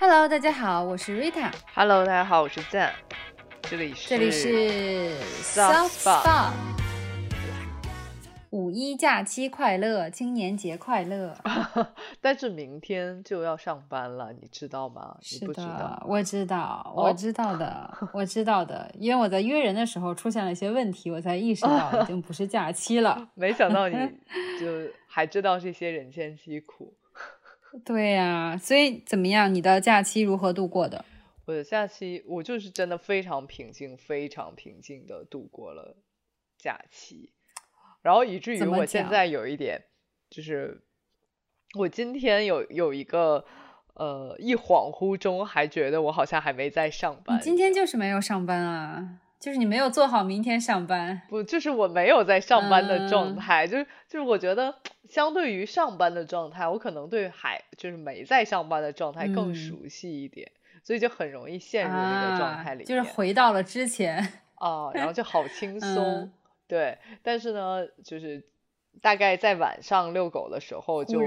Hello，大家好，我是 Rita。Hello，大家好，我是赞，这里是这里是 Spot Spot。五一假期快乐，青年节快乐。但是明天就要上班了，你知道吗？你是不知道，？我知道，哦我知道的，我知道的。因为我在约人的时候出现了一些问题，我才意识到已经不是假期了。没想到你就还知道这些人间疾苦。对呀、所以怎么样？你的假期如何度过的？我的假期，我就是真的非常平静，非常平静的度过了假期，然后以至于我现在有一点，就是我今天有有一个呃，一恍惚中还觉得我好像还没在上班。你今天就是没有上班啊，就是你没有做好明天上班。不，就是我没有在上班的状嗯态，就是就是我觉得相对于上班的状态，我可能对还就是没在上班的状态更嗯熟悉一点，所以就很容易陷入那个状态里，啊就是回到了之前。啊，然后就好轻松，嗯对。但是呢，就是大概在晚上遛狗的时候就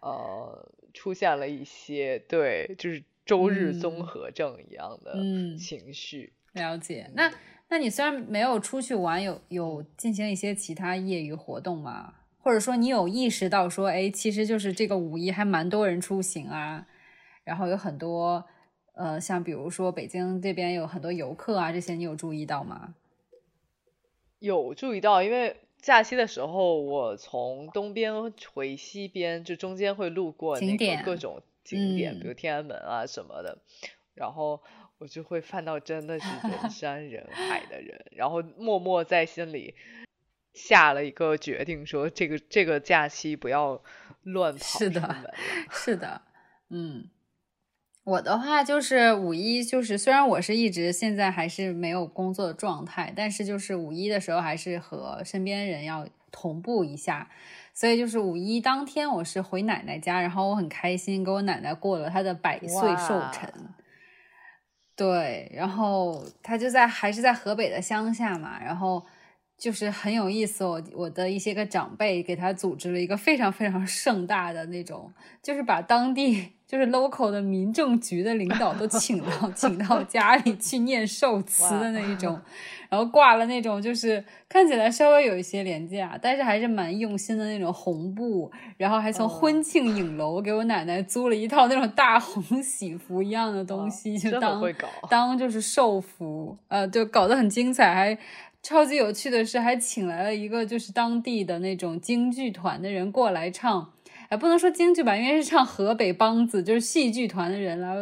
呃出现了一些对，就是周日综嗯合症一样的嗯情绪。了解。那那你虽然没有出去玩，有有进行一些其他业余活动吗？或者说你有意识到说，哎，其实就是这个五一还蛮多人出行啊，然后有很多呃，像比如说北京这边有很多游客啊，这些你有注意到吗？有注意到，因为假期的时候，我从东边回西边，就中间会路过那个景点各种景点，比如嗯天安门啊什么的，然后我就会犯到真的是人 山人海的人，然后默默在心里下了一个决定，说这个这个假期不要乱跑是的。是的，嗯，我的话就是五一，就是虽然我是一直现在还是没有工作的状态，但是就是五一的时候还是和身边人要同步一下，所以就是五一当天我是回奶奶家，然后我很开心，给我奶奶过了她的百岁寿哇辰。对，然后他就在还是在河北的乡下嘛，然后就是很有意思。我我的一些个长辈给他组织了一个非常非常盛大的那种，就是把当地就是 local 的民政局的领导都请到 请到家里去念寿词的那一种，然后挂了那种就是看起来稍微有一些廉价，但是还是蛮用心的那种红布，然后还从哦。婚庆影楼给我奶奶租了一套那种大红喜服一样的东西，就当会搞当就是寿服，呃，就搞得很精彩，还超级有趣的是，还请来了一个就是当地的那种京剧团的人过来唱，哎，不能说京剧吧，因为是唱河北梆子，就是戏剧团的人来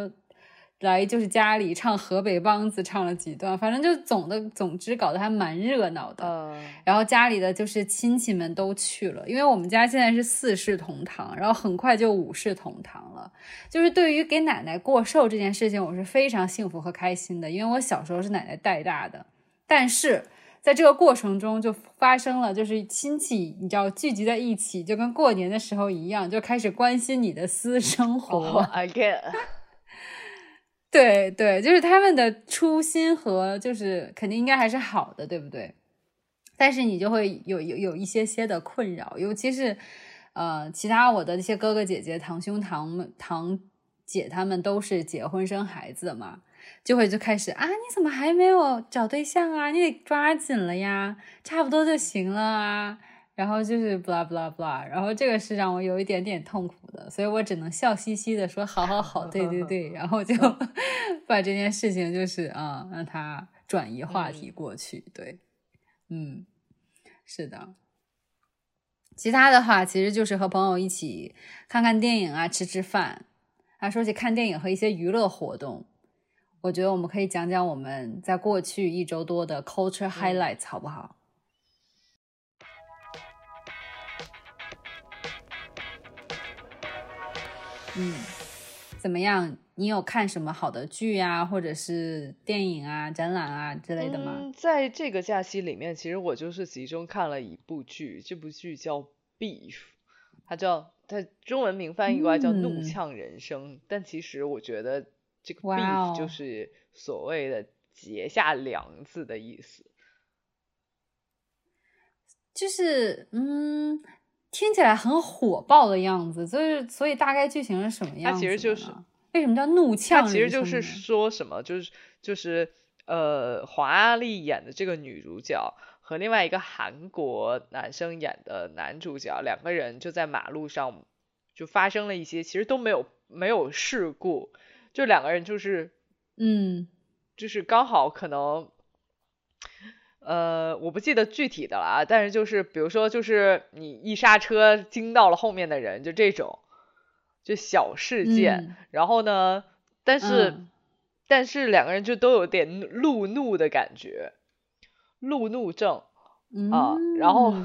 来就是家里唱河北梆子，唱了几段，反正就总的总之搞得还蛮热闹的。嗯，然后家里的就是亲戚们都去了，因为我们家现在是四世同堂，然后很快就五世同堂了。就是对于给奶奶过寿这件事情，我是非常幸福和开心的，因为我小时候是奶奶带大的。但是在这个过程中，就发生了，就是亲戚你知道聚集在一起，就跟过年的时候一样，就开始关心你的私生活。哦，I get，对对，就是他们的初心和就是肯定应该还是好的，对不对？但是你就会有有有一些些的困扰，尤其是呃，其他我的一些哥哥姐姐、堂兄堂们、堂姐他们都是结婚生孩子的嘛，就会就开始啊，你怎么还没有找对象啊？你得抓紧了呀，差不多就行了啊。然后就是 blah blah blah，然后这个是让我有一点点痛苦的，所以我只能笑嘻嘻的说好好好，对对对，然后就 把这件事情就是啊、让他转移话题过去，对，嗯，是的。其他的话，其实就是和朋友一起看看电影啊，吃吃饭。啊，说起看电影和一些娱乐活动，我觉得我们可以讲讲我们在过去一周多的 culture highlights，、好不好？嗯，怎么样？你有看什么好的剧啊，或者是电影啊、展览啊之类的吗？嗯，在这个假期里面，其实我就是集中看了一部剧，这部剧叫《Beef》，它叫它中文名翻译过来叫《怒嗯呛人生》，但其实我觉得这个 beef 哦就是所谓的结下梁子的意思。就是嗯，听起来很火爆的样子，就是所以大概剧情是什么样子？它其实就是为什么叫怒呛？它其实就是说什么，就是就是呃，黄阿丽演的这个女主角和另外一个韩国男生演的男主角，两个人就在马路上就发生了一些，其实都没有没有事故，就两个人就是嗯，就是刚好可能。呃，我不记得具体的了啊，但是就是比如说，就是你一刹车惊到了后面的人，就这种，就小事件。然后呢，但是但是两个人就都有点路怒的感觉，路怒症啊。然后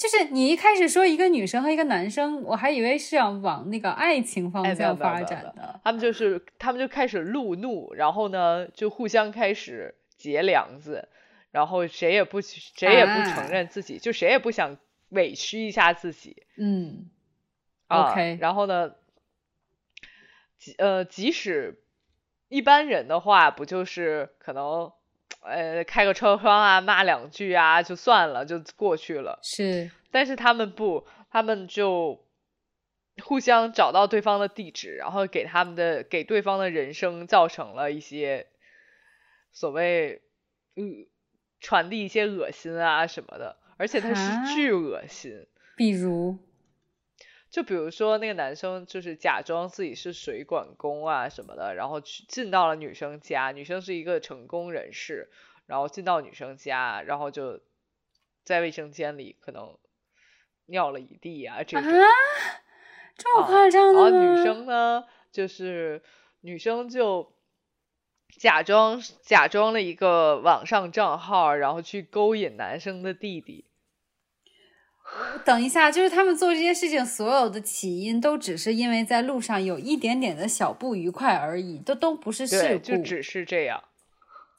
就是你一开始说一个女生和一个男生，我还以为是要往那个爱情方向发展的。他们就是他们就开始路怒，然后呢就互相开始结梁子。然后谁也不谁也不承认自己，就谁也不想委屈一下自己。嗯，OK。然后呢，呃，即使一般人的话，不就是可能呃开个车窗啊，骂两句啊，就算了，就过去了。是，但是他们不，他们就互相找到对方的地址，然后给他们的给对方的人生造成了一些所谓嗯。传递一些恶心啊什么的，而且他是巨恶心。比如，就比如说那个男生就是假装自己是水管工啊什么的，然后去进到了女生家，女生是一个成功人士，然后进到女生家，然后就在卫生间里可能尿了一地啊这种。这么夸张的吗？然后女生呢，就是女生就。假装假装了一个网上账号，然后去勾引男生的弟弟。等一下，就是他们做这些事情，所有的起因都只是因为在路上有一点点的小不愉快而已，都都不是事故，就只是这样。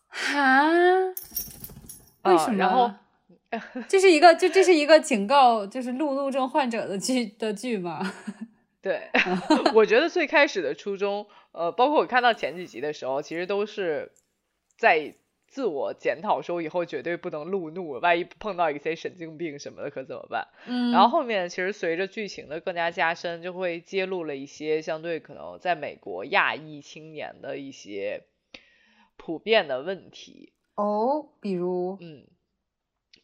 哈？为什么？然后这是一个，就这是一个警告，就是路怒症患者的剧的剧吗？对，我觉得最开始的初衷。呃，包括我看到前几集的时候，其实都是在自我检讨，说以后绝对不能路怒，万一碰到一些神经病什么的可怎么办？嗯，然后后面其实随着剧情的更加加深，就会揭露了一些相对可能在美国亚裔青年的一些普遍的问题。哦，比如，嗯，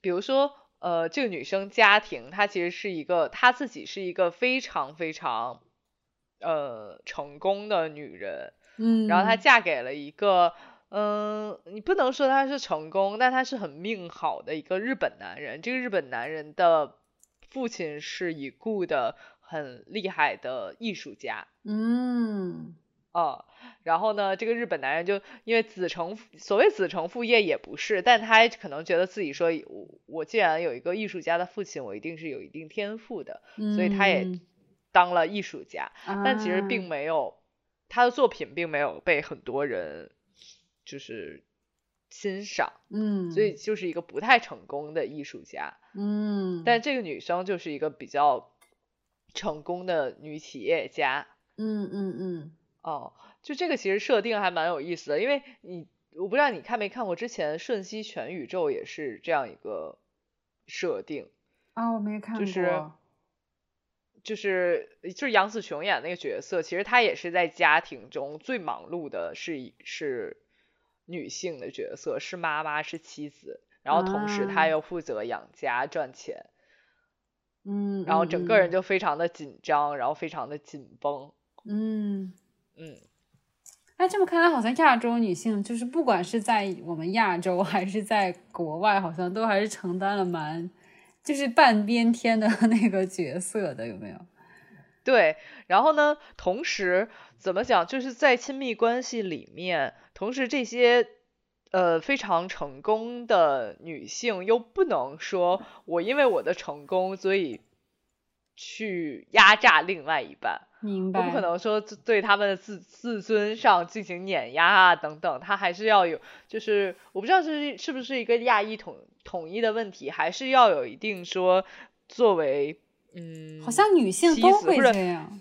比如说，呃，这个女生家庭，她其实是一个，她自己是一个非常非常。呃，成功的女人，嗯，然后她嫁给了一个，嗯，你不能说他是成功，但他是很命好的一个日本男人。这个日本男人的父亲是已故的很厉害的艺术家，嗯，啊，然后呢，这个日本男人就因为子承所谓子承父业也不是，但他可能觉得自己说，我我既然有一个艺术家的父亲，我一定是有一定天赋的，所以他也。当了艺术家，但其实并没有他的作品并没有被很多人就是欣赏，嗯，所以就是一个不太成功的艺术家，嗯，但这个女生就是一个比较成功的女企业家，嗯嗯嗯，哦，就这个其实设定还蛮有意思的，因为你我不知道你看没看过之前《瞬息全宇宙》也是这样一个设定。啊，我没看过，就是。就是就是杨紫琼演那个角色，其实她也是在家庭中最忙碌的，是是女性的角色，是妈妈，是妻子，然后同时她又负责养家赚钱，嗯，然后整个人就非常的紧张，然后非常的紧绷，嗯嗯，哎，这么看来，好像亚洲女性就是不管是在我们亚洲还是在国外，好像都还是承担了蛮。就是半边天的 那个角色的有没有？对，然后呢？同时怎么讲？就是在亲密关系里面，同时这些呃非常成功的女性又不能说我因为我的成功，所以去压榨另外一半。明白。我不可能说对他们的自自尊上进行碾压啊等等，他还是要有，就是我不知道是是不是一个亚裔统。统一的问题还是要有一定说，作为嗯，好像女性都会这样，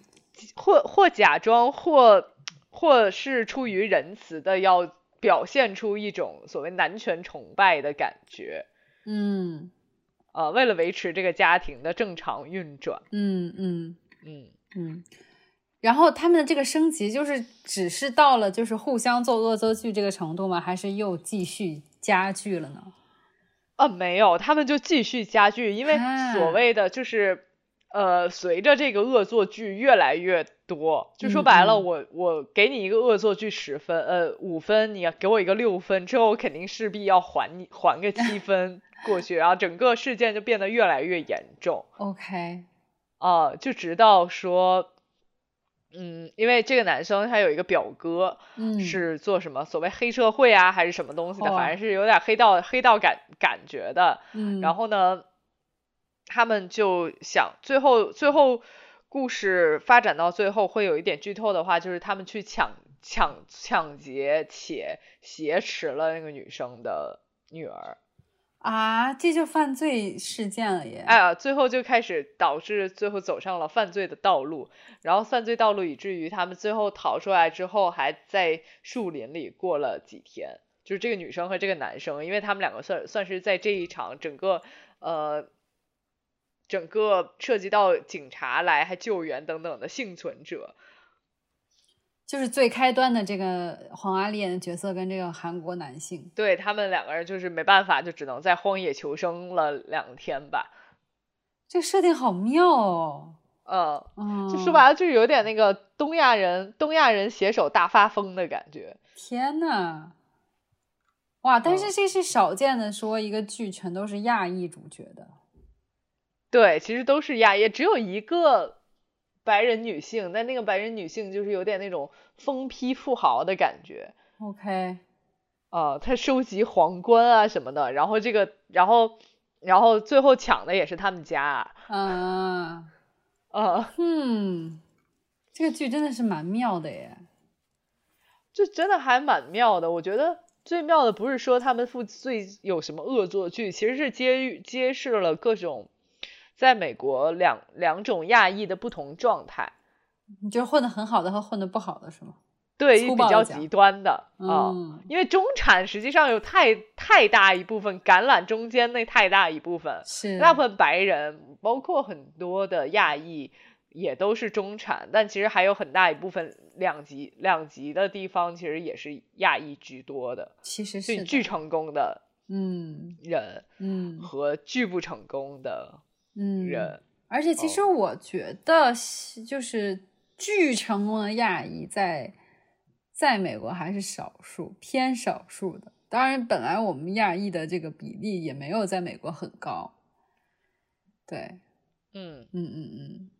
或或假装或或是出于仁慈的要表现出一种所谓男权崇拜的感觉，嗯，呃，为了维持这个家庭的正常运转，嗯嗯嗯嗯。然后他们的这个升级，就是只是到了就是互相做恶作剧这个程度吗？还是又继续加剧了呢？啊，没有，他们就继续加剧，因为所谓的就是呃，随着这个恶作剧越来越多，就说白了，我我给你一个恶作剧十分，呃，五分，你给我一个六分，之后我肯定势必要还你还个七分 过去，然后整个事件就变得越来越严重。OK，啊，就直到说。嗯，因为这个男生他有一个表哥，嗯，是做什么所谓黑社会啊，还是什么东西的，反正是有点黑道黑道感感觉的。嗯，然后呢，他们就想最后最后故事发展到最后会有一点剧透的话，就是他们去抢抢抢劫且挟持了那个女生的女儿。啊，这就犯罪事件了耶！哎呀，最后就开始导致最后走上了犯罪的道路，然后犯罪道路以至于他们最后逃出来之后，还在树林里过了几天。就是这个女生和这个男生，因为他们两个算算是在这一场整个呃整个涉及到警察来还救援等等的幸存者。就是最开端的这个黄阿丽演的角色跟这个韩国男性，对他们两个人就是没办法，就只能在荒野求生了两天吧。这设定好妙哦。嗯，就说白了就是有点那个东亚人东亚人携手大发疯的感觉。天呐，哇！但是这是少见的，说一个剧全都是亚裔主角的。对，其实都是亚裔，只有一个。白人女性，但那个白人女性就是有点那种疯批富豪的感觉。OK，啊，她收集皇冠啊什么的，然后这个，然后，然后最后抢的也是他们家。嗯，啊，嗯，这个剧真的是蛮妙的耶。这真的还蛮妙的。我觉得最妙的不是说他们父最有什么恶作剧，其实是揭揭示了各种。在美国，两两种亚裔的不同状态，你就混得很好的和混得不好的是吗？对，比较极端的啊，因为中产实际上有太太大一部分橄榄中间那太大一部分是大部分白人，包括很多的亚裔也都是中产，但其实还有很大一部分两极两极的地方，其实也是亚裔居多的。其实是巨成功的嗯人嗯和巨不成功的。嗯，人，而且其实我觉得，就是巨成功的亚裔在在美国还是少数，偏少数的。当然，本来我们亚裔的这个比例也没有在美国很高。对，嗯嗯嗯嗯，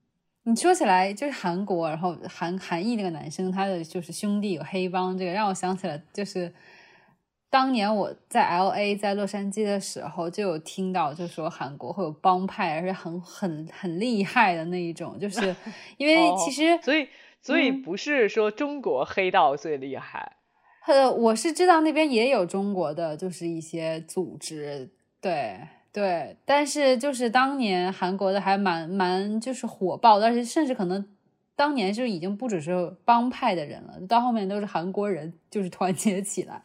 你说起来就是韩国，然后韩韩裔那个男生，他的就是兄弟有黑帮，这个让我想起了就是。当年我在 L A 在洛杉矶的时候，就有听到，就说韩国会有帮派，而且很很很厉害的那一种，就是 因为其实，所以所以不是说中国黑道最厉害，呃，我是知道那边也有中国的，就是一些组织，对对，但是就是当年韩国的还蛮蛮就是火爆，但是甚至可能当年就已经不只是帮派的人了，到后面都是韩国人就是团结起来。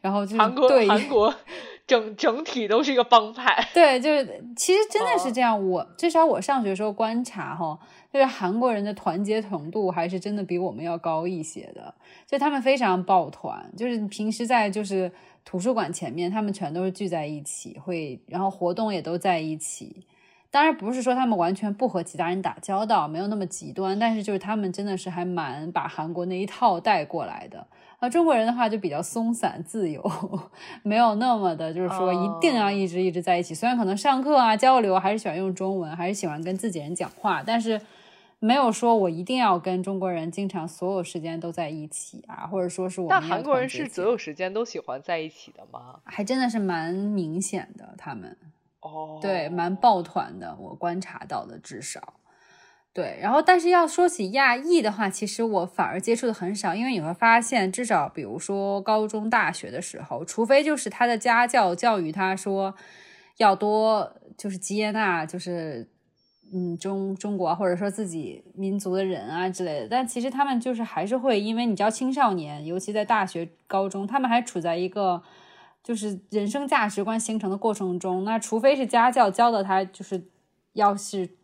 然后就是韩国，韩国 整整体都是一个帮派。对，就是其实真的是这样。我至少我上学时候观察哈，就是韩国人的团结程度还是真的比我们要高一些的。就他们非常抱团，就是平时在就是图书馆前面，他们全都是聚在一起，会然后活动也都在一起。当然不是说他们完全不和其他人打交道，没有那么极端，但是就是他们真的是还蛮把韩国那一套带过来的。那中国人的话就比较松散自由，没有那么的，就是说一定要一直一直在一起。虽然可能上课啊交流还是喜欢用中文，还是喜欢跟自己人讲话，但是没有说我一定要跟中国人经常所有时间都在一起啊，或者说是我。但韩国人是所有时间都喜欢在一起的吗？还真的是蛮明显的，他们哦，对，蛮抱团的，我观察到的至少。对，然后但是要说起亚裔的话，其实我反而接触的很少，因为你会发现，至少比如说高中、大学的时候，除非就是他的家教教育他说要多就是接纳，就是嗯中中国或者说自己民族的人啊之类的，但其实他们就是还是会，因为你知道青少年，尤其在大学、高中，他们还处在一个就是人生价值观形成的过程中，那除非是家教教的他，就是要是。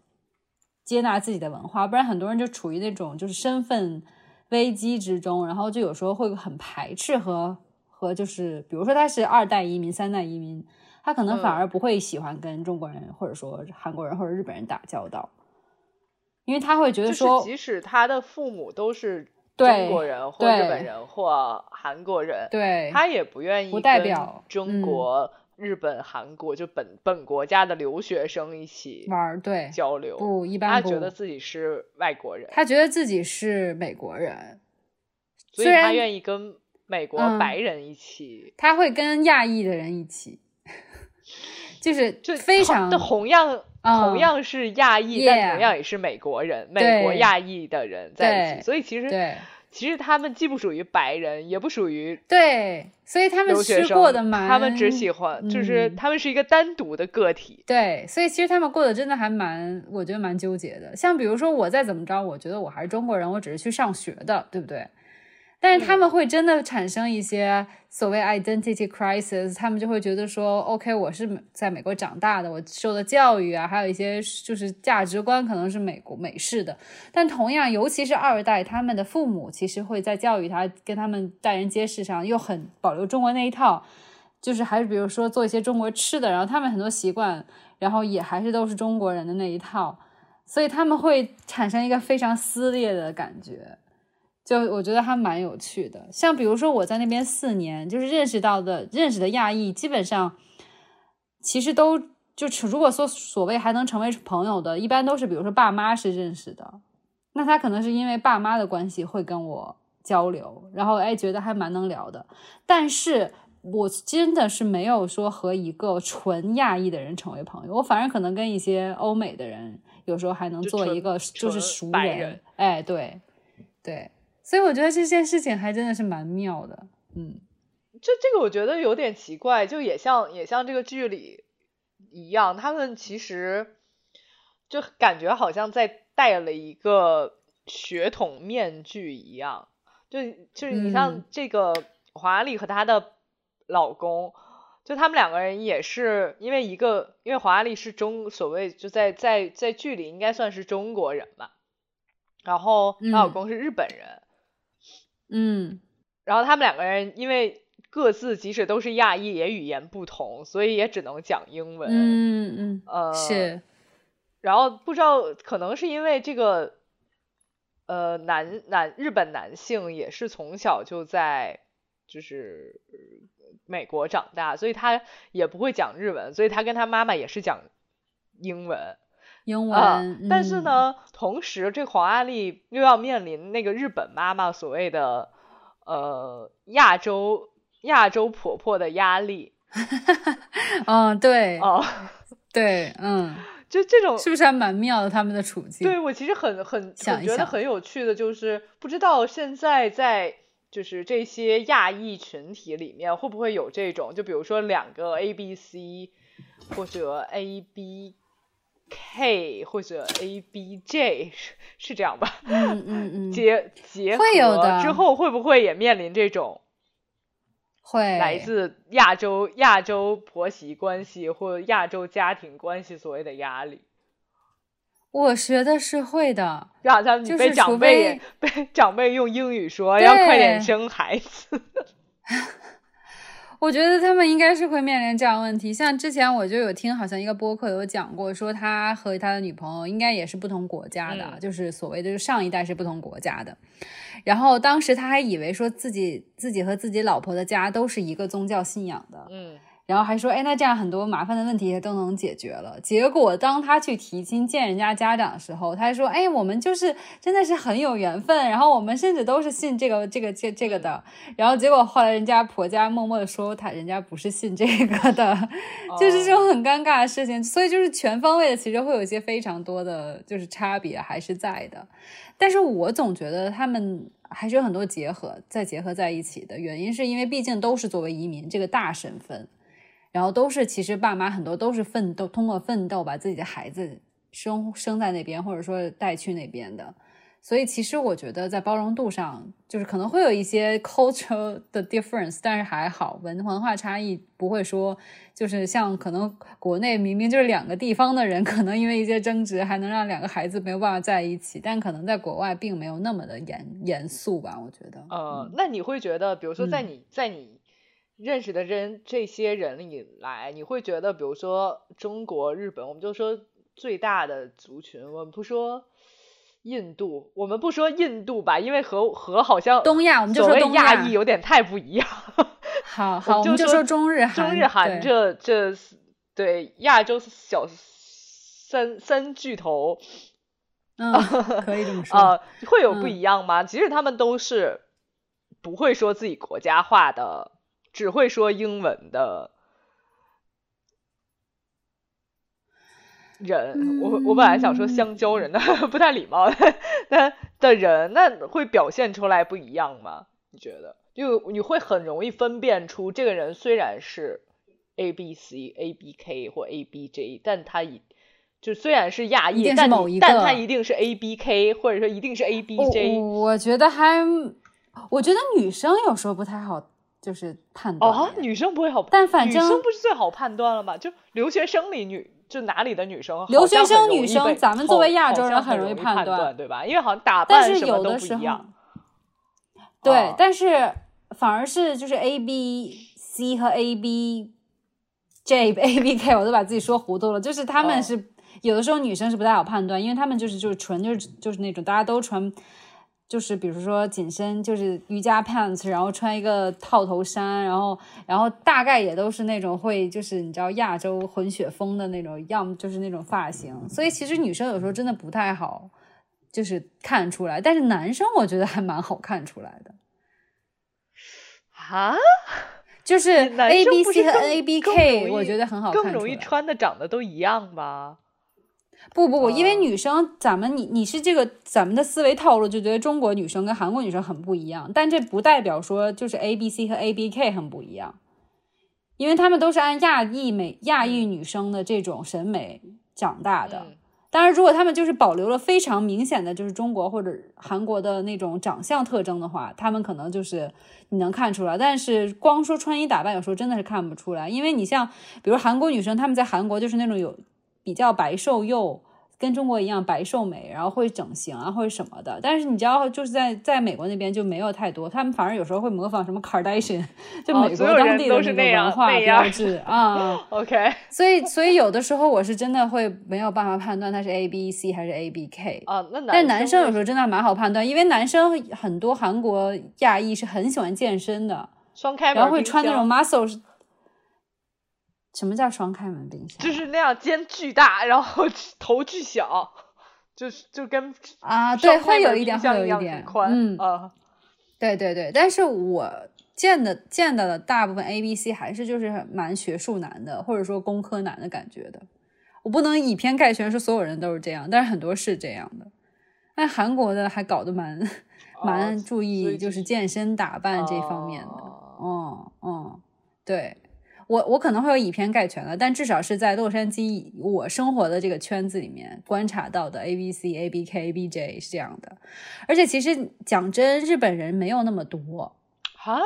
接纳自己的文化，不然很多人就处于那种就是身份危机之中，然后就有时候会很排斥和和就是比如说他是二代移民、三代移民，他可能反而不会喜欢跟中国人或者说韩国人或者日本人打交道，因为他会觉得说，即使他的父母都是。中国人或日本人或韩国人，对，他也不愿意不代表中国、日本、韩国就本本国家的留学生一起玩对交流，不一般，他觉得自己是外国人，他觉得自己是美国人，所以他愿意跟美国白人一起，他会跟亚裔的人一起，就是就非常的同样。同样是亚裔，但同样也是美国人，美国亚裔的人在一起，所以其实其实他们既不属于白人，也不属于对，所以他们吃过的蛮，他们只喜欢，就是他们是一个单独的个体，对，所以其实他们过得真的还蛮，我觉得蛮纠结的。像比如说我再怎么着，我觉得我还是中国人，我只是去上学的，对不对？但是他们会真的产生一些所谓 identity crisis，他们就会觉得说，OK，我是在美国长大的，我受的教育啊，还有一些就是价值观可能是美国美式的。但同样，尤其是二代，他们的父母其实会在教育他、跟他们待人接事上又很保留中国那一套，就是还是比如说做一些中国吃的，然后他们很多习惯，然后也还是都是中国人的那一套，所以他们会产生一个非常撕裂的感觉。就我觉得还蛮有趣的，像比如说我在那边四年，就是认识到的认识的亚裔，基本上其实都就如果说所谓还能成为朋友的，一般都是比如说爸妈是认识的，那他可能是因为爸妈的关系会跟我交流，然后哎觉得还蛮能聊的，但是我真的是没有说和一个纯亚裔的人成为朋友，我反而可能跟一些欧美的人有时候还能做一个就是熟人，哎对对。所以我觉得这件事情还真的是蛮妙的，嗯，这这个我觉得有点奇怪，就也像也像这个剧里一样，他们其实就感觉好像在戴了一个血统面具一样，就就是你像这个华丽和她的老公，就他们两个人也是因为一个，因为华丽是中所谓就在在在剧里应该算是中国人吧，然后她老公是日本人。嗯，然后他们两个人因为各自即使都是亚裔，也语言不同，所以也只能讲英文。嗯嗯，呃是。然后不知道可能是因为这个，呃，男男日本男性也是从小就在就是美国长大，所以他也不会讲日文，所以他跟他妈妈也是讲英文。英文，但是呢，同时这黄阿丽又要面临那个日本妈妈所谓的呃亚洲亚洲婆婆的压力。嗯，对，哦，对，嗯，就这种是不是还蛮妙的他们的处境？对我其实很很我觉得很有趣的，就是不知道现在在就是这些亚裔群体里面会不会有这种，就比如说两个 A B C 或者 A B。或者 A B J 是是这样吧？嗯嗯 嗯，结结合之后会不会也面临这种会来自亚洲亚洲婆媳关系或亚洲家庭关系所谓的压力？我觉得是会的，让他们被长辈 被长辈用英语说要快点生孩子。我觉得他们应该是会面临这样问题，像之前我就有听，好像一个播客有讲过，说他和他的女朋友应该也是不同国家的，就是所谓的就上一代是不同国家的，然后当时他还以为说自己自己和自己老婆的家都是一个宗教信仰的，嗯。然后还说，哎，那这样很多麻烦的问题也都能解决了。结果当他去提亲见人家家长的时候，他说，哎，我们就是真的是很有缘分，然后我们甚至都是信这个这个这这个的。然后结果后来人家婆家默默的说，他人家不是信这个的，就是这种很尴尬的事情。所以就是全方位的，其实会有一些非常多的就是差别还是在的。但是我总觉得他们还是有很多结合再结合在一起的原因，是因为毕竟都是作为移民这个大身份。然后都是，其实爸妈很多都是奋斗，通过奋斗把自己的孩子生生在那边，或者说带去那边的，所以其实我觉得在包容度上，就是可能会有一些 cultural 的 difference，但是还好，文文化差异不会说就是像可能国内明明就是两个地方的人，可能因为一些争执还能让两个孩子没有办法在一起，但可能在国外并没有那么的严严肃吧？我觉得。呃，那你会觉得，比如说在你在你认识的人这些人里来，你会觉得，比如说中国、日本，我们就说最大的族群，我们不说。印度，我们不说印度吧，因为和和好像东亚，我们就说东亚裔有点太不一样。好好，我们就说中日韩，中日韩这这对亚洲小三三巨头，嗯，可以这么说啊，会有不一样吗？其实他们都是不会说自己国家话的，只会说英文的。人，我我本来想说香蕉人的 不太礼貌，但的人那会表现出来不一样吗？你觉得？就你会很容易分辨出这个人虽然是 A B C A B K 或 A B J，但他一就虽然是亚裔，但但他一定是 A B K，或者说一定是 A B J。我觉得还，我觉得女生有时候不太好，就是判断。哦，女生不会好，但反正女生不是最好判断了吗？就留学生里女。就哪里的女生，留学生女生，咱们作为亚洲人很容易判断，对吧？因为好像打扮什么都不一样。对，但是反而是就是 A B C 和 A B J A B K，我都把自己说糊涂了。就是他们是有的时候女生是不太好判断，因为他们就是就是纯就是就是那种大家都穿。就是比如说紧身，就是瑜伽 pants，然后穿一个套头衫，然后然后大概也都是那种会就是你知道亚洲混血风的那种，要么就是那种发型，所以其实女生有时候真的不太好，就是看出来，但是男生我觉得还蛮好看出来的。啊？就是 A B C 和 N A B K，我觉得很好看，更容易穿的长得都一样吧。不不不，因为女生，咱们你你是这个咱们的思维套路，就觉得中国女生跟韩国女生很不一样，但这不代表说就是 A B C 和 A B K 很不一样，因为他们都是按亚裔美亚裔女生的这种审美长大的。当然，如果他们就是保留了非常明显的就是中国或者韩国的那种长相特征的话，他们可能就是你能看出来。但是光说穿衣打扮，有时候真的是看不出来，因为你像比如韩国女生，她们在韩国就是那种有。比较白瘦幼，跟中国一样白瘦美，然后会整形啊，或者什么的。但是你知道，就是在在美国那边就没有太多，他们反而有时候会模仿什么 Kardashian，就美国当地的那个文化标志啊。OK，所以所以有的时候我是真的会没有办法判断他是 A B C 还是 A B K 啊。那但男生有时候真的蛮好判断，因为男生很多韩国亚裔是很喜欢健身的，双开然后会穿那种 muscle。什么叫双开门冰箱？就是那样，肩巨大，然后 头巨小，就是就跟啊，对，会有一点，会有一点宽，嗯啊，对对对。但是我见的见到的大部分 A B C 还是就是蛮学术男的，或者说工科男的感觉的。我不能以偏概全说所有人都是这样，但是很多是这样的。但韩国的还搞得蛮蛮注意，就是健身打扮这方面的。哦哦，对。我我可能会有以偏概全了，但至少是在洛杉矶我生活的这个圈子里面观察到的 A B C A B K A B J 是这样的，而且其实讲真，日本人没有那么多啊，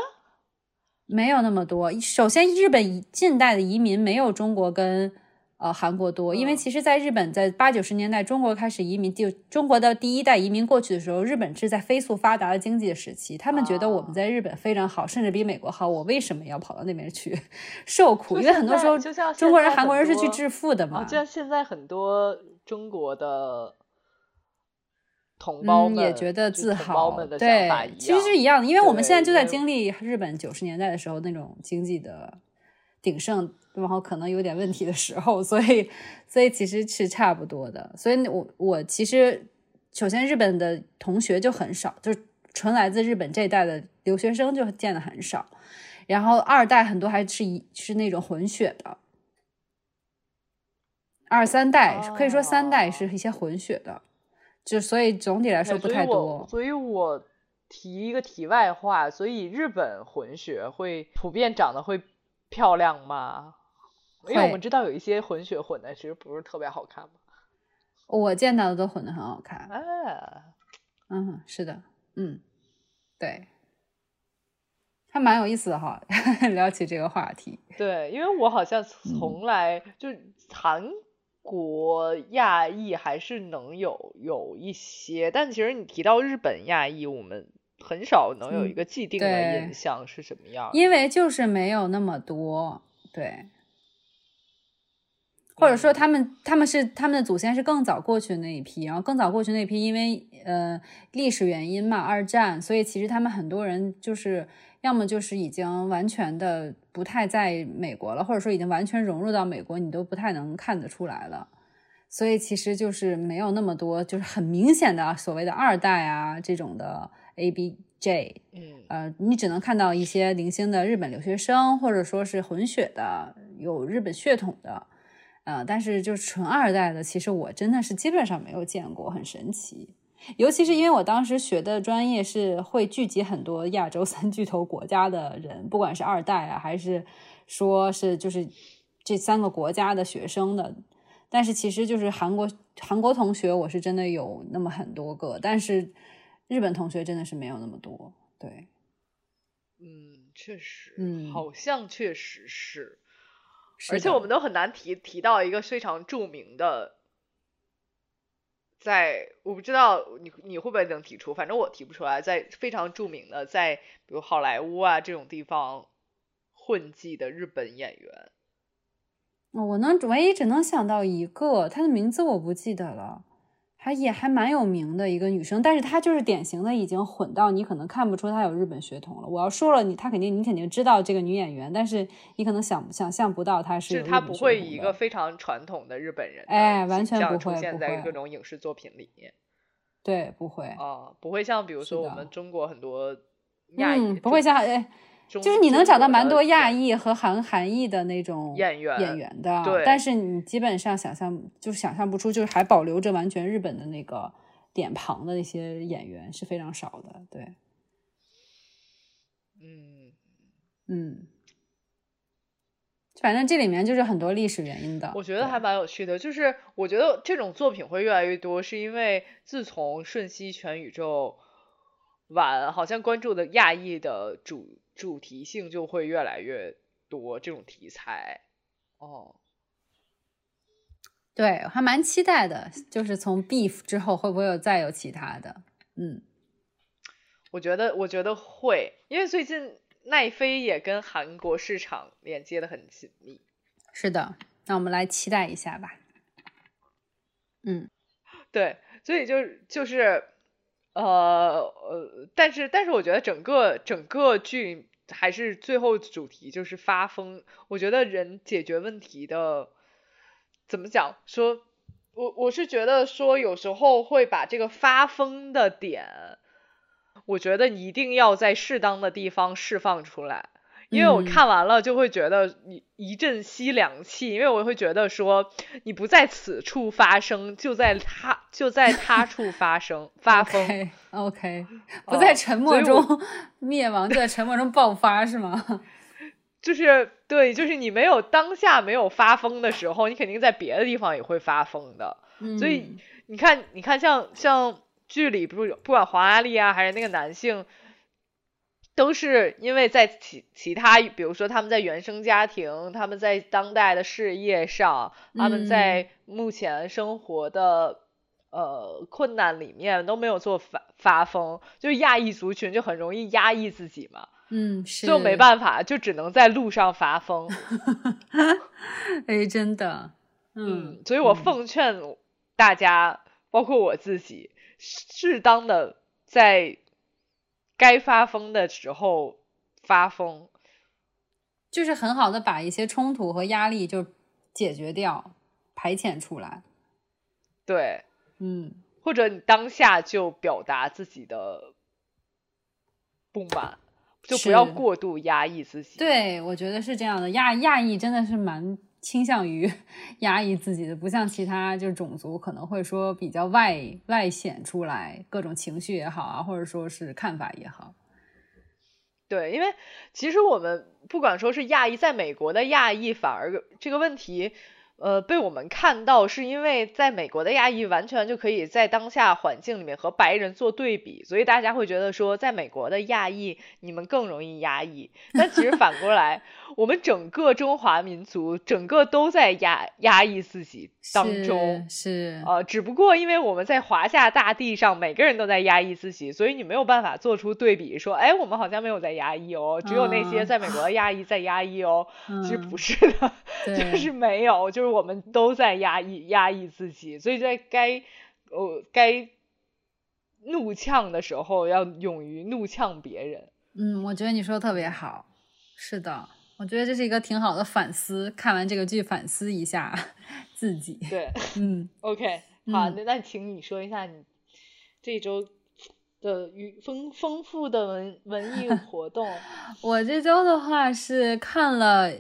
没有那么多。首先，日本近代的移民没有中国跟。呃，韩国多，因为其实，在日本，在八九十年代，中国开始移民，就中国的第一代移民过去的时候，日本是在飞速发达的经济的时期，他们觉得我们在日本非常好，甚至比美国好，我为什么要跑到那边去 受苦？因为很多时候，中国人、韩国人是去致富的嘛。就像现在很多中国的同胞们也觉得自豪，对，其实是一样的，因为我们现在就在经历日本九十年代的时候那种经济的鼎盛。然后可能有点问题的时候，所以，所以其实是差不多的。所以，我我其实首先日本的同学就很少，就是纯来自日本这一代的留学生就见的很少。然后二代很多还是一是那种混血的，二三代可以说三代是一些混血的，就所以总体来说不太多。所以我提一个题外话，所以日本混血会普遍长得会漂亮吗？因为我们知道有一些混血混的其实不是特别好看嘛，我见到的都混的很好看。啊，嗯，是的，嗯，对，还蛮有意思的哈，聊起这个话题。对，因为我好像从来就韩国亚裔还是能有有一些，但其实你提到日本亚裔，我们很少能有一个既定的印象是什么样，因为就是没有那么多，对。或者说他们他们是他们的祖先是更早过去的那一批，然后更早过去那批，因为呃历史原因嘛，二战，所以其实他们很多人就是要么就是已经完全的不太在美国了，或者说已经完全融入到美国，你都不太能看得出来了。所以其实就是没有那么多，就是很明显的所谓的二代啊这种的 A B J，嗯，呃，你只能看到一些零星的日本留学生，或者说是混血的有日本血统的。呃，但是就是纯二代的，其实我真的是基本上没有见过，很神奇。尤其是因为我当时学的专业是会聚集很多亚洲三巨头国家的人，不管是二代啊，还是说是就是这三个国家的学生的。但是其实就是韩国韩国同学，我是真的有那么很多个，但是日本同学真的是没有那么多。对，嗯，确实，嗯，好像确实是。而且我们都很难提提到一个非常著名的，在我不知道你你会不会能提出，反正我提不出来，在非常著名的在比如好莱坞啊这种地方混迹的日本演员。我能唯一只能想到一个，他的名字我不记得了。还也还蛮有名的一个女生，但是她就是典型的已经混到你可能看不出她有日本血统了。我要说了，你她肯定你肯定知道这个女演员，但是你可能想想象不到她是是她不会以一个非常传统的日本人哎，完全不会出现在各种影视作品里面。对，不会啊，不会像比如说我们中国很多亚裔，不会像哎。就是你能找到蛮多亚裔和韩韩裔的那种演员演员的，对，但是你基本上想象就是想象不出，就是还保留着完全日本的那个脸庞的那些演员是非常少的，对，嗯嗯，反正这里面就是很多历史原因的，我觉得还蛮有趣的，就是我觉得这种作品会越来越多，是因为自从《瞬息全宇宙》完，好像关注的亚裔的主。主题性就会越来越多，这种题材哦，对，还蛮期待的。就是从 Beef 之后，会不会有再有其他的？嗯，我觉得，我觉得会，因为最近奈飞也跟韩国市场连接的很紧密。是的，那我们来期待一下吧。嗯，对，所以就就是呃呃，但是但是，我觉得整个整个剧。还是最后主题就是发疯。我觉得人解决问题的怎么讲？说，我我是觉得说有时候会把这个发疯的点，我觉得一定要在适当的地方释放出来。因为我看完了就会觉得一一阵吸凉气，因为我会觉得说你不在此处发生，就在他就在他处发生发疯。OK，不在沉默中灭亡，就在沉默中爆发是吗？就是对，就是你没有当下没有发疯的时候，你肯定在别的地方也会发疯的。所以你看，你看像像剧里不是不管黄阿丽啊，还是那个男性。都是因为在其其他，比如说他们在原生家庭，他们在当代的事业上，他们在目前生活的呃困难里面都没有做发发疯，就亚裔族群就很容易压抑自己嘛，嗯，就没办法，就只能在路上发疯。哎，真的，嗯，所以我奉劝大家，包括我自己，适当的在。该发疯的时候发疯，就是很好的把一些冲突和压力就解决掉、排遣出来。对，嗯，或者你当下就表达自己的不满，就不要过度压抑自己。对，我觉得是这样的，压压抑真的是蛮。倾向于 压抑自己的，不像其他就是种族可能会说比较外外显出来各种情绪也好啊，或者说是看法也好。对，因为其实我们不管说是亚裔，在美国的亚裔反而这个问题，呃，被我们看到，是因为在美国的亚裔完全就可以在当下环境里面和白人做对比，所以大家会觉得说，在美国的亚裔你们更容易压抑。但其实反过来，我们整个中华民族整个都在压压抑自己当中，是呃，只不过因为我们在华夏大地上，每个人都在压抑自己，所以你没有办法做出对比，说，哎，我们好像没有在压抑哦，只有那些在美国的亚裔在压抑哦。其实不是的，就是没有，就是。我们都在压抑压抑自己，所以在该呃该怒呛的时候，要勇于怒呛别人。嗯，我觉得你说的特别好。是的，我觉得这是一个挺好的反思。看完这个剧，反思一下自己。对，嗯，OK，好，那那请你说一下你这周的与丰丰富的文文艺活动。我这周的话是看了。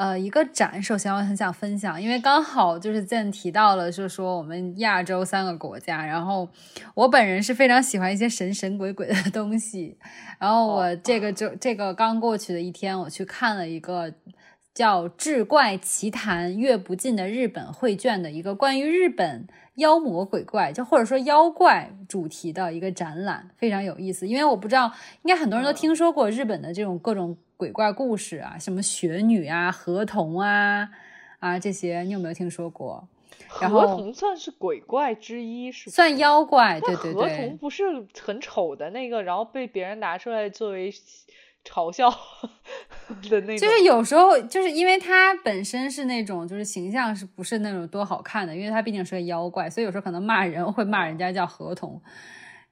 呃，一个展，首先我很想分享，因为刚好就是见提到了，就是说我们亚洲三个国家，然后我本人是非常喜欢一些神神鬼鬼的东西，然后我这个就这个刚过去的一天，我去看了一个叫《志怪奇谈：阅不尽的日本绘卷》的一个关于日本妖魔鬼怪，就或者说妖怪主题的一个展览，非常有意思。因为我不知道，应该很多人都听说过日本的这种各种。鬼怪故事啊，什么雪女啊、河童啊啊这些，你有没有听说过？河童算是鬼怪之一，是算妖怪。对对对。河童不是很丑的那个，然后被别人拿出来作为嘲笑 的那种。就是有时候，就是因为他本身是那种，就是形象是不是那种多好看的？因为他毕竟是个妖怪，所以有时候可能骂人会骂人家叫河童。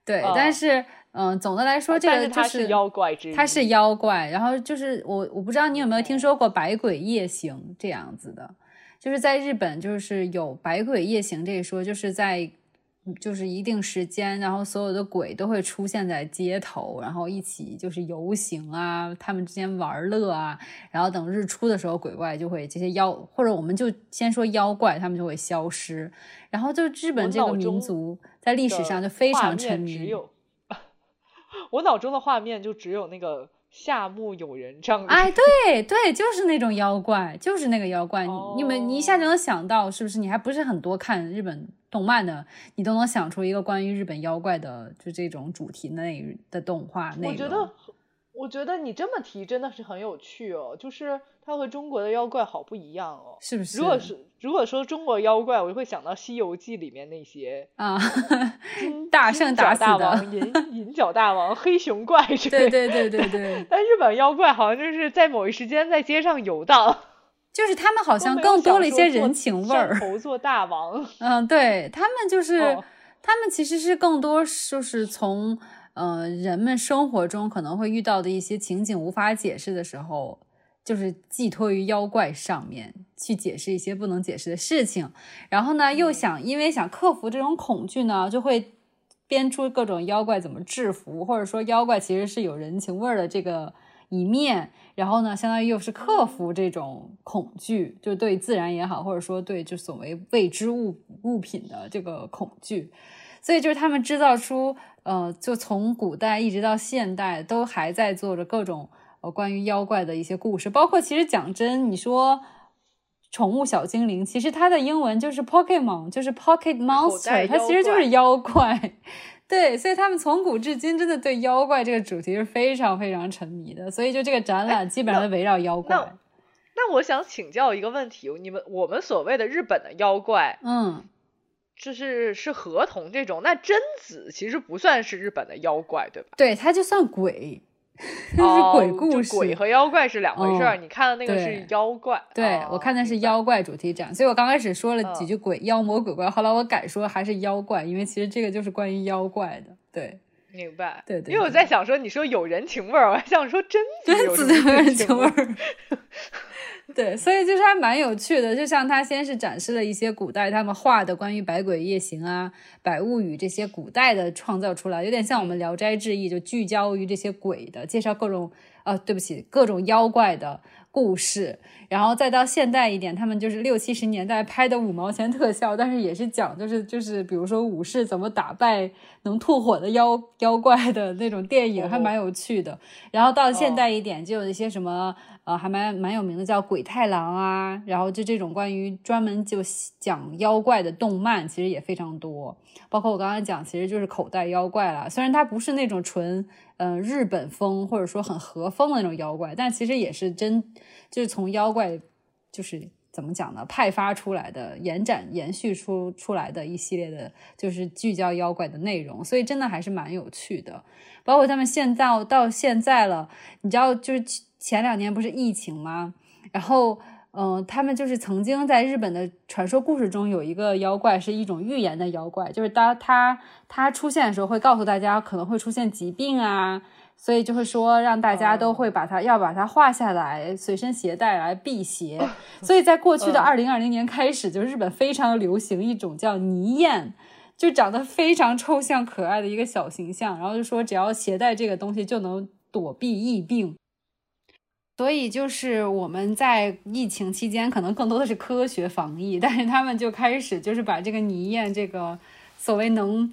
对，但是。嗯，总的来说，这个就是妖怪之他是妖怪。然后就是我，我不知道你有没有听说过《百鬼夜行》这样子的，就是在日本，就是有《百鬼夜行》这一说，就是在就是一定时间，然后所有的鬼都会出现在街头，然后一起就是游行啊，他们之间玩乐啊，然后等日出的时候，鬼怪就会这些妖，或者我们就先说妖怪，他们就会消失。然后就日本这个民族在历史上就非常沉迷。我脑中的画面就只有那个夏目友人帐。哎，对对，就是那种妖怪，就是那个妖怪。你你们你一下就能想到，是不是？你还不是很多看日本动漫的，你都能想出一个关于日本妖怪的，就这种主题内的动画内容。我觉得，我觉得你这么提真的是很有趣哦，就是。它和中国的妖怪好不一样哦，是不是？如果是如果说中国妖怪，我就会想到《西游记》里面那些啊，大圣打大王银 银角大王、黑熊怪之类。对对对对对。但日本妖怪好像就是在某一时间在街上游荡，就是他们好像更多了一些人情味儿。头做大王。嗯，对他们就是他们其实是更多就是从呃人们生活中可能会遇到的一些情景无法解释的时候。就是寄托于妖怪上面去解释一些不能解释的事情，然后呢，又想因为想克服这种恐惧呢，就会编出各种妖怪怎么制服，或者说妖怪其实是有人情味儿的这个一面，然后呢，相当于又是克服这种恐惧，就对自然也好，或者说对就所谓未知物物品的这个恐惧，所以就是他们制造出，呃，就从古代一直到现代都还在做着各种。呃，关于妖怪的一些故事，包括其实讲真，你说宠物小精灵，其实它的英文就是 Pokemon，就是 Pocket Monster，它其实就是妖怪。对，所以他们从古至今真的对妖怪这个主题是非常非常沉迷的。所以就这个展览基本上围绕妖怪。那我想请教一个问题，你们我们所谓的日本的妖怪，嗯，就是是河童这种，那贞子其实不算是日本的妖怪，对吧？对，它就算鬼。是鬼故事，鬼和妖怪是两回事儿。你看的那个是妖怪，对我看的是妖怪主题展，所以我刚开始说了几句鬼妖魔鬼怪，后来我改说还是妖怪，因为其实这个就是关于妖怪的。对，明白。对对。因为我在想说，你说有人情味儿，我还想说真真子有人情味儿。对，所以就是还蛮有趣的。就像他先是展示了一些古代他们画的关于百鬼夜行啊、百物语这些古代的创造出来，有点像我们《聊斋志异》，就聚焦于这些鬼的，介绍各种呃，对不起，各种妖怪的故事，然后再到现代一点，他们就是六七十年代拍的五毛钱特效，但是也是讲就是就是比如说武士怎么打败能吐火的妖 妖怪的那种电影，还蛮有趣的。然后到现代一点，就有一些什么呃还蛮蛮有名的叫鬼太郎啊，然后就这种关于专门就讲妖怪的动漫，其实也非常多。包括我刚才讲，其实就是口袋妖怪了，虽然它不是那种纯。嗯，日本风或者说很和风的那种妖怪，但其实也是真，就是从妖怪，就是怎么讲呢？派发出来的、延展、延续出出来的一系列的，就是聚焦妖怪的内容，所以真的还是蛮有趣的。包括他们现在到现在了，你知道，就是前两年不是疫情吗？然后。嗯，他们就是曾经在日本的传说故事中有一个妖怪，是一种预言的妖怪，就是当他他出现的时候，会告诉大家可能会出现疾病啊，所以就会说让大家都会把它要把它画下来，随身携带来辟邪。所以在过去的二零二零年开始，就日本非常流行一种叫泥燕，就长得非常抽象可爱的一个小形象，然后就说只要携带这个东西就能躲避疫病。所以就是我们在疫情期间，可能更多的是科学防疫，但是他们就开始就是把这个泥燕这个所谓能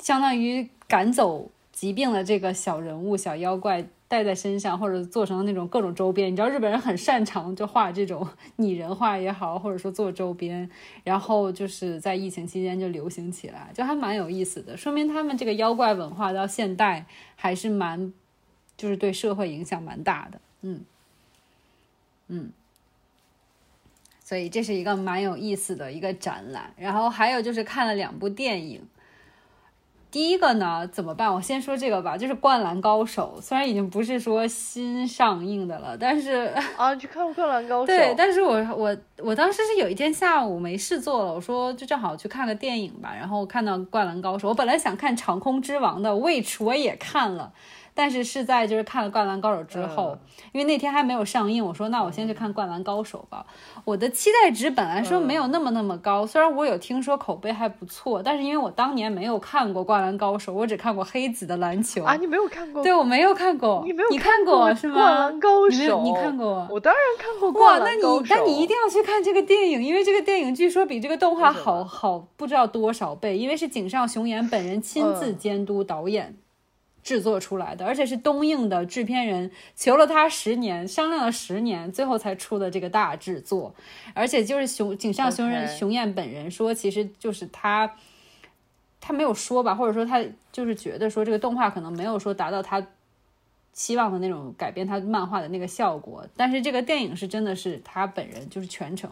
相当于赶走疾病的这个小人物、小妖怪带在身上，或者做成那种各种周边。你知道日本人很擅长就画这种 拟人画也好，或者说做周边，然后就是在疫情期间就流行起来，就还蛮有意思的，说明他们这个妖怪文化到现代还是蛮就是对社会影响蛮大的。嗯，嗯，所以这是一个蛮有意思的一个展览。然后还有就是看了两部电影。第一个呢，怎么办？我先说这个吧，就是《灌篮高手》，虽然已经不是说新上映的了，但是 啊，你去看《灌篮高手》？对，但是我我我当时是有一天下午没事做了，我说就正好去看个电影吧。然后看到《灌篮高手》，我本来想看《长空之王》的，which 我也看了。但是是在就是看了《灌篮高手》之后，因为那天还没有上映，我说那我先去看《灌篮高手》吧。我的期待值本来说没有那么那么高，虽然我有听说口碑还不错，但是因为我当年没有看过《灌篮高手》，我只看过黑子的篮球啊。你没有看过？对，我没有看过。你没有？你看过是吗？灌篮高手，你看过？我当然看过。哇，那你那你一定要去看这个电影，因为这个电影据说比这个动画好好不知道多少倍，因为是井上雄彦本人亲自监督导演。制作出来的，而且是东映的制片人求了他十年，商量了十年，最后才出的这个大制作。而且就是熊井上雄人熊彦本人说，其实就是他，他没有说吧，或者说他就是觉得说这个动画可能没有说达到他期望的那种改变他漫画的那个效果。但是这个电影是真的是他本人就是全程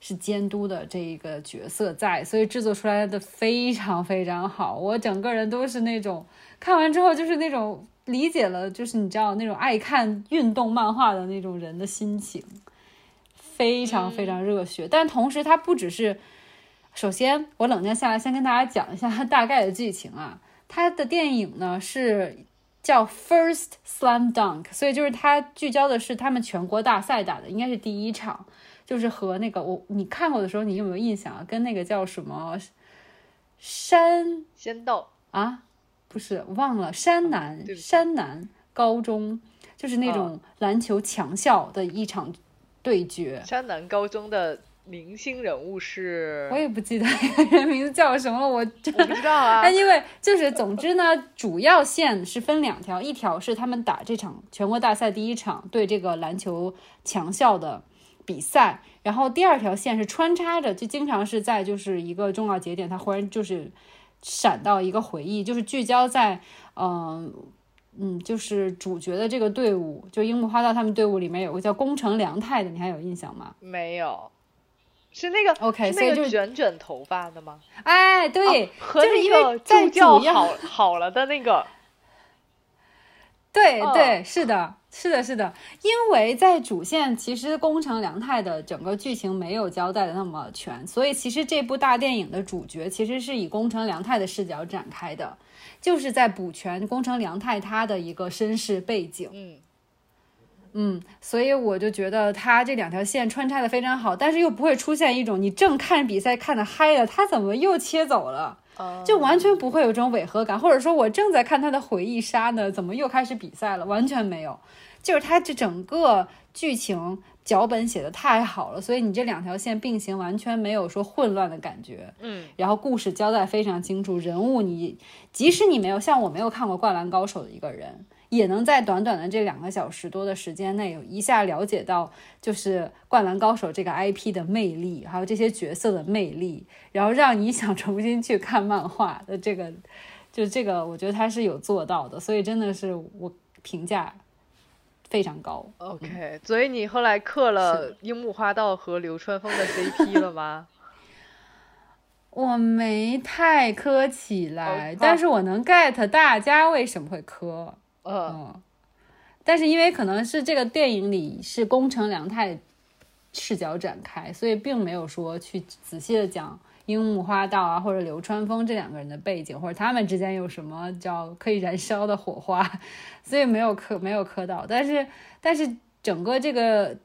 是监督的这一个角色在，所以制作出来的非常非常好。我整个人都是那种。看完之后就是那种理解了，就是你知道那种爱看运动漫画的那种人的心情，非常非常热血。但同时，它不只是，首先我冷静下来，先跟大家讲一下它大概的剧情啊。它的电影呢是叫《First Slam Dunk》，所以就是它聚焦的是他们全国大赛打的应该是第一场，就是和那个我你看过的时候，你有没有印象啊？跟那个叫什么山仙斗啊？不是忘了山南山南高中，就是那种篮球强校的一场对决。山南高中的明星人物是，我也不记得人名字叫什么我，我不知道啊。因为就是总之呢，主要线是分两条，一条是他们打这场全国大赛第一场对这个篮球强校的比赛，然后第二条线是穿插着，就经常是在就是一个重要节点，他忽然就是。闪到一个回忆，就是聚焦在，嗯嗯，就是主角的这个队伍，就樱木花道他们队伍里面有个叫宫城良太的，你还有印象吗？没有，是那个 OK，那个就是卷卷头发的吗？哎，对，就是因为在教好好了的那个。对对，是的，是的，是的，因为在主线其实宫城良太的整个剧情没有交代的那么全，所以其实这部大电影的主角其实是以宫城良太的视角展开的，就是在补全宫城良太他的一个身世背景。嗯，嗯，所以我就觉得他这两条线穿插的非常好，但是又不会出现一种你正看比赛看的嗨的，他怎么又切走了，就完全不会有这种违和感，或者说我正在看他的回忆杀呢，怎么又开始比赛了，完全没有，就是他这整个剧情脚本写的太好了，所以你这两条线并行，完全没有说混乱的感觉，嗯，然后故事交代非常清楚，人物你即使你没有像我没有看过《灌篮高手》的一个人。也能在短短的这两个小时多的时间内，有一下了解到就是《灌篮高手》这个 IP 的魅力，还有这些角色的魅力，然后让你想重新去看漫画的这个，就这个，我觉得他是有做到的，所以真的是我评价非常高。OK，所以你后来刻了樱木花道和流川枫的 CP 了吗？我没太磕起来，哦但是我能 get 大家为什么会磕。嗯，但是因为可能是这个电影里是宫城良太视角展开，所以并没有说去仔细的讲樱木花道啊或者流川枫这两个人的背景，或者他们之间有什么叫可以燃烧的火花，所以没有磕没有磕到。但是但是整个这个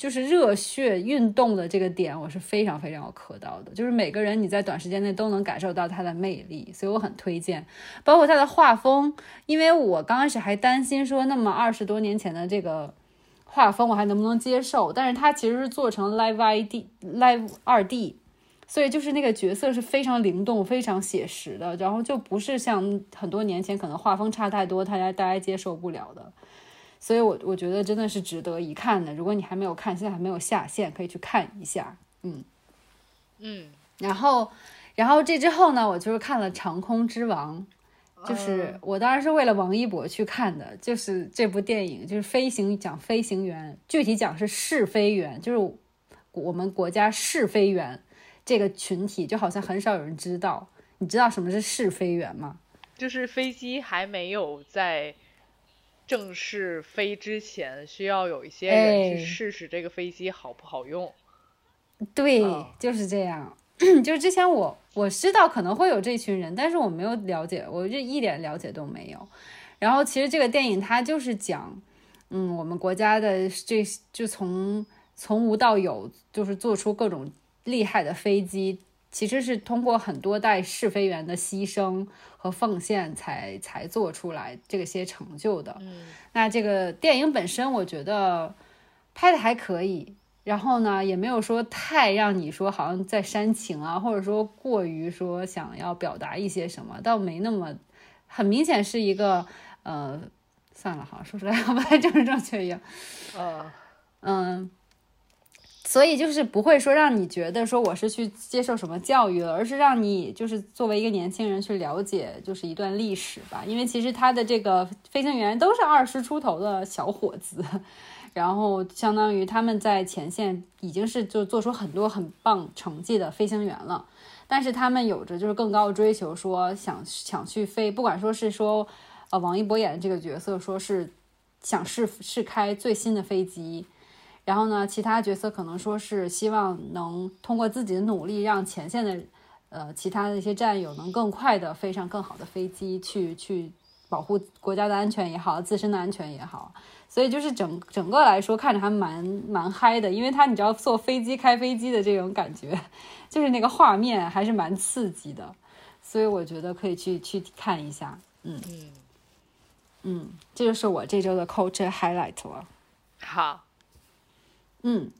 就是热血运动的这个点，我是非常非常有磕到的。就是每个人你在短时间内都能感受到他的魅力，所以我很推荐。包括他的画风，因为我刚开始还担心说，那么二十多年前的这个画风我还能不能接受？但是它其实是做成 live ID live 二 D，所以就是那个角色是非常灵动、非常写实的，然后就不是像很多年前可能画风差太多，大家大家接受不了的。所以我我觉得真的是值得一看的。如果你还没有看，现在还没有下线，可以去看一下。嗯，嗯，然后，然后这之后呢，我就是看了《长空之王》，就是我当然是为了王一博去看的，就是这部电影，就是飞行讲飞行员，具体讲是试飞员，就是我们国家试飞员这个群体，就好像很少有人知道。你知道什么是试飞员吗？就是飞机还没有在正式飞之前，需要有一些人去哎试试这个飞机好不好用。对，哦就是这样。就是之前我我知道可能会有这群人，但是我没有了解，我这一点了解都没有。然后其实这个电影它就是讲，嗯，我们国家的这就从从无到有，就是做出各种厉害的飞机，其实是通过很多代试飞员的牺牲和奉献才才做出来这些成就的。嗯那这个电影本身，我觉得拍的还可以，然后呢，也没有说太让你说好像在煽情啊，或者说过于说想要表达一些什么，倒没那么，很明显是一个呃，算了，好像说出来 好像不太政治正确一样，呃，嗯。所以就是不会说让你觉得说我是去接受什么教育了，而是让你就是作为一个年轻人去了解就是一段历史吧。因为其实他的这个飞行员都是二十出头的小伙子，然后相当于他们在前线已经是就做出很多很棒成绩的飞行员了，但是他们有着就是更高的追求，说想想去飞，不管说是说呃王一博演的这个角色说是想试试开最新的飞机。然后呢，其他角色可能说是希望能通过自己的努力，让前线的呃其他的一些战友能更快的飞上更好的飞机，去去保护国家的安全也好，自身的安全也好。所以就是整整个来说，看着还蛮蛮嗨的，因为他你知道坐飞机开飞机的这种感觉，就是那个画面还是蛮刺激的，所以我觉得可以去去看一下。嗯嗯，嗯，这就是我这周的 culture highlight 了。好，嗯。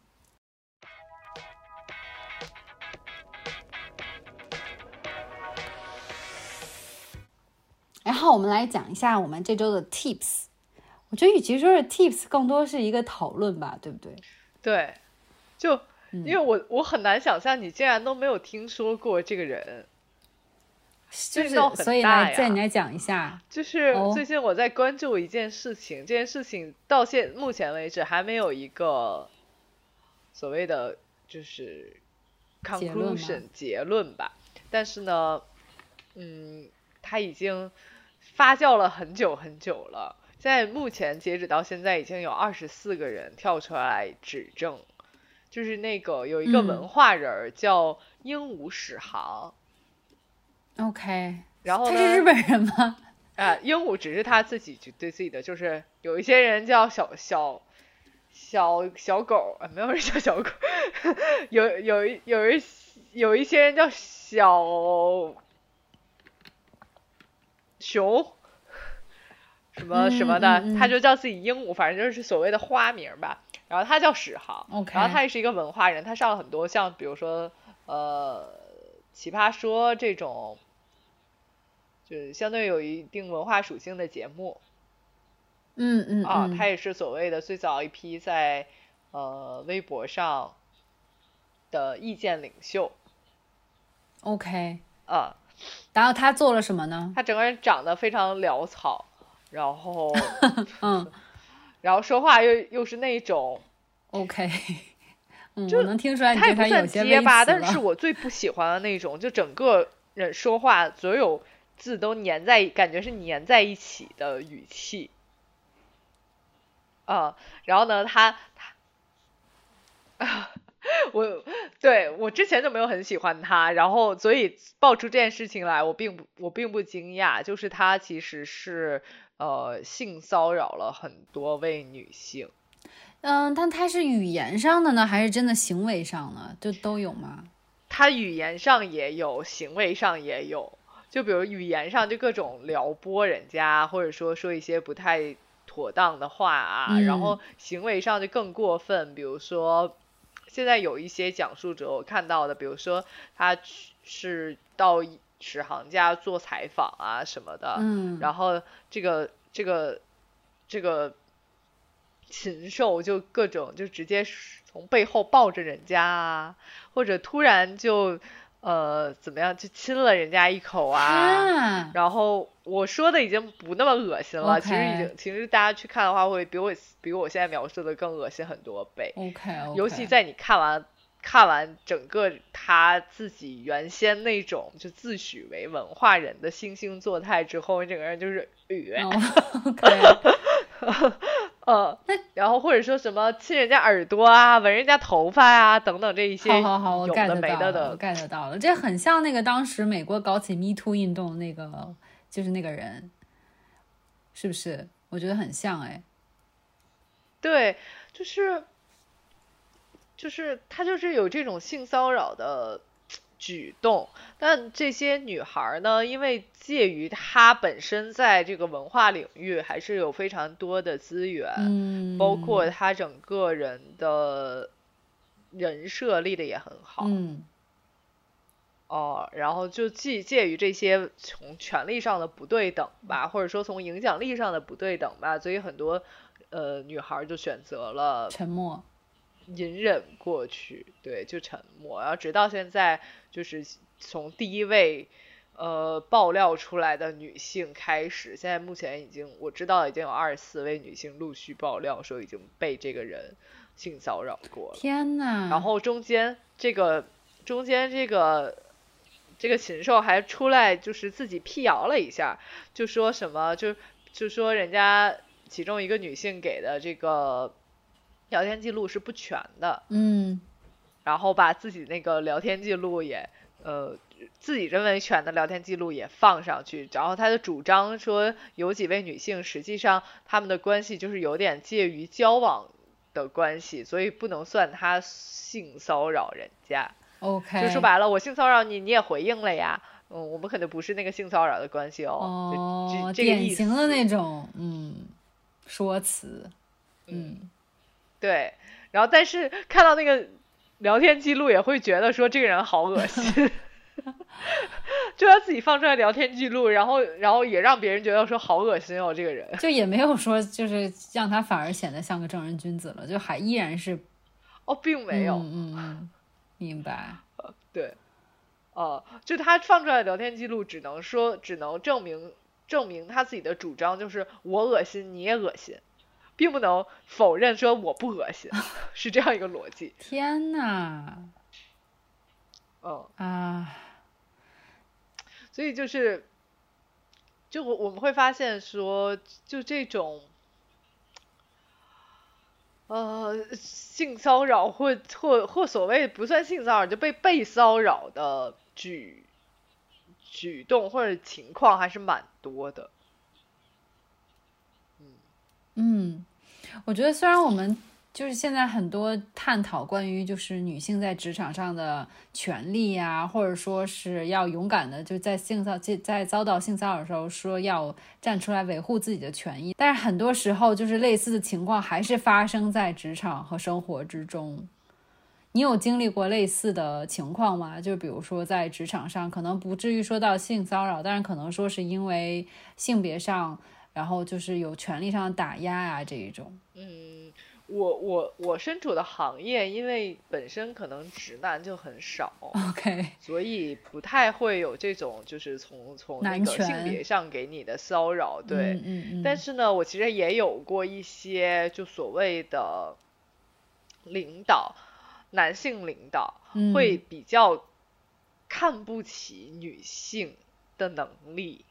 然后我们来讲一下我们这周的 tips。我觉得与其说是 tips，更多是一个讨论吧，对不对？对，就嗯因为我我很难想象你竟然都没有听说过这个人，就是所以来再你来讲一下。就是哦最近我在关注一件事情，这件事情到现目前为止还没有一个所谓的就是 conclusion 结论吧，但是呢，嗯，它已经发酵了很久很久了。现在目前截止到现在，已经有二十四个人跳出来指证，就是那个有一个嗯。文化人儿叫鹦鹉史航，OK，然后呢他是日本人吗？啊，鹦鹉只是他自己就对自己的，就是有一些人叫小小小小狗啊，没有人叫小狗，有有一有一有一些人叫小熊，什么什么的，他就叫自己鹦鹉，反正就是所谓的花名吧。然后他叫史航，然后他也是一个文化人，他上了很多像比如说呃奇葩说这种，就是相对有一定文化属性的节目。嗯嗯啊，他也是所谓的最早一批在呃微博上的意见领袖。OK，啊，然后他做了什么呢？他整个人长得非常潦草，然后 嗯，然后说话又又是那种 OK，嗯，我能听出来他有些结巴，但是我最不喜欢的那种，就整个人说话所有字都粘在，感觉是粘在一起的语气。嗯，然后呢，他他，我对我之前就没有很喜欢他，然后所以爆出这件事情来，我并不我并不惊讶，就是他其实是呃性骚扰了很多位女性。嗯，但他是语言上的呢，还是真的行为上呢？就都有吗？他语言上也有，行为上也有。就比如语言上就各种撩拨人家，或者说说一些不太。妥当的话啊，然后行为上就更过分。比如说，现在有一些讲述者我看到的，比如说他是到史航家做采访啊什么的，嗯，然后这个这个这个禽兽就各种就直接从背后抱着人家啊，或者突然就。呃，怎么样？就亲了人家一口啊，然后我说的已经不那么恶心了。其实已经，其实大家去看的话，会比我比我现在描述的更恶心很多倍。OK，尤其在你看完看完整个他自己原先那种就自诩为文化人的惺惺作态之后，你整个人就是。OK。呃，那然后或者说什么亲人家耳朵啊，闻人家头发啊，等等这一些，好好好，我 get 到了，get 到了，这很像那个当时美国搞起 Me Too 运动那个，就是那个人，是不是？我觉得很像哎。对，就是就是他就是有这种性骚扰的。举动，但这些女孩呢，因为介于他本身在这个文化领域还是有非常多的资源，嗯，包括他整个人的人设立的也很好，嗯，哦，然后就既介于这些从权力上的不对等吧，或者说从影响力上的不对等吧，所以很多呃女孩就选择了沉默。隐忍过去，对，就沉默，然后直到现在，就是从第一位呃爆料出来的女性开始，现在目前已经我知道已经有二十四位女性陆续爆料说已经被这个人性骚扰过了。天呐，然后中间这个中间这个这个禽兽还出来就是自己辟谣了一下，就说什么就就说人家其中一个女性给的这个。聊天记录是不全的，嗯，然后把自己那个聊天记录也，呃，自己认为全的聊天记录也放上去，然后他的主张说有几位女性实际上他们的关系就是有点介于交往的关系，所以不能算他性骚扰人家。OK，就说白了，我性骚扰你，你也回应了呀，嗯，我们可能不是那个性骚扰的关系哦，哦，典型的那种，嗯，说辞，嗯。对，然后但是看到那个聊天记录也会觉得说这个人好恶心，就他自己放出来聊天记录，然后然后也让别人觉得说好恶心哦，这个人就也没有说就是让他反而显得像个正人君子了，就还依然是哦，并没有，嗯嗯，明白，对，哦，就他放出来的聊天记录只能说只能证明证明他自己的主张就是我恶心你也恶心。并不能否认说我不恶心，是这样一个逻辑。天呐，嗯啊，所以就是，就我我们会发现说，就这种，呃，性骚扰或或或所谓不算性骚扰，就被被骚扰的举举动或者情况还是蛮多的。嗯。我觉得虽然我们就是现在很多探讨关于就是女性在职场上的权利呀，或者说是要勇敢的，就在性骚在在遭到性骚扰的时候，说要站出来维护自己的权益。但是很多时候，就是类似的情况还是发生在职场和生活之中。你有经历过类似的情况吗？就比如说在职场上，可能不至于说到性骚扰，但是可能说是因为性别上，然后就是有权利上的打压啊这一种。嗯。我我我身处的行业，因为本身可能直男就很少，OK，所以不太会有这种就是从从那个性别上给你的骚扰，对，嗯嗯。但是呢，我其实也有过一些就所谓的领导，男性领导会比较看不起女性的能力，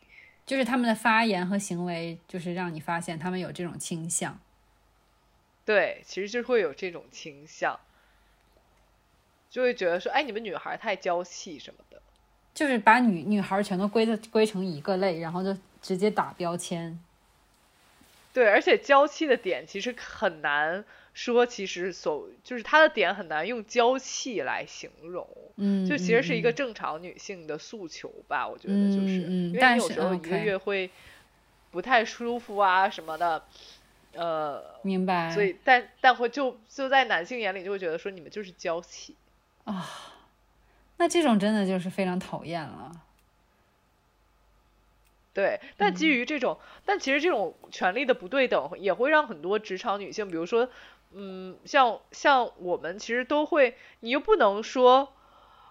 就是他们的发言和行为，就是让你发现他们有这种倾向。对，其实就会有这种倾向，就会觉得说，哎，你们女孩太娇气什么的，就是把女女孩全都归的归成一个类，然后就直接打标签。对，而且娇气的点其实很难说，其实所就是她的点很难用娇气来形容，嗯，就其实是一个正常女性的诉求吧，我觉得就是，因为有时候一个月会不太舒服啊什么的。呃，明白。所以，但但会就就在男性眼里就会觉得说你们就是娇气啊，那这种真的就是非常讨厌了。对，但基于这种，但其实这种权利的不对等也会让很多职场女性，比如说，嗯，像像我们其实都会，你又不能说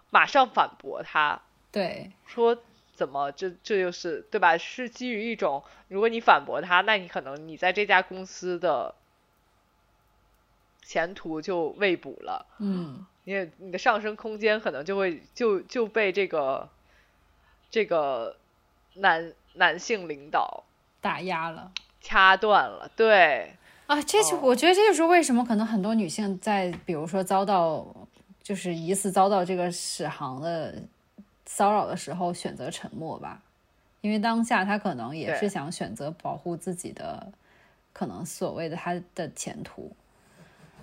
马上反驳他，对，说。怎么？这这就是对吧？是基于一种，如果你反驳他，那你可能你在这家公司的前途就未卜了。嗯，你你的上升空间可能就会就就被这个这个男男性领导打压了，掐断了。对啊，这就我觉得这就是为什么可能很多女性在比如说遭到就是疑似遭到这个史航的。骚扰的时候选择沉默吧，因为当下他可能也是想选择保护自己的，可能所谓的他的前途。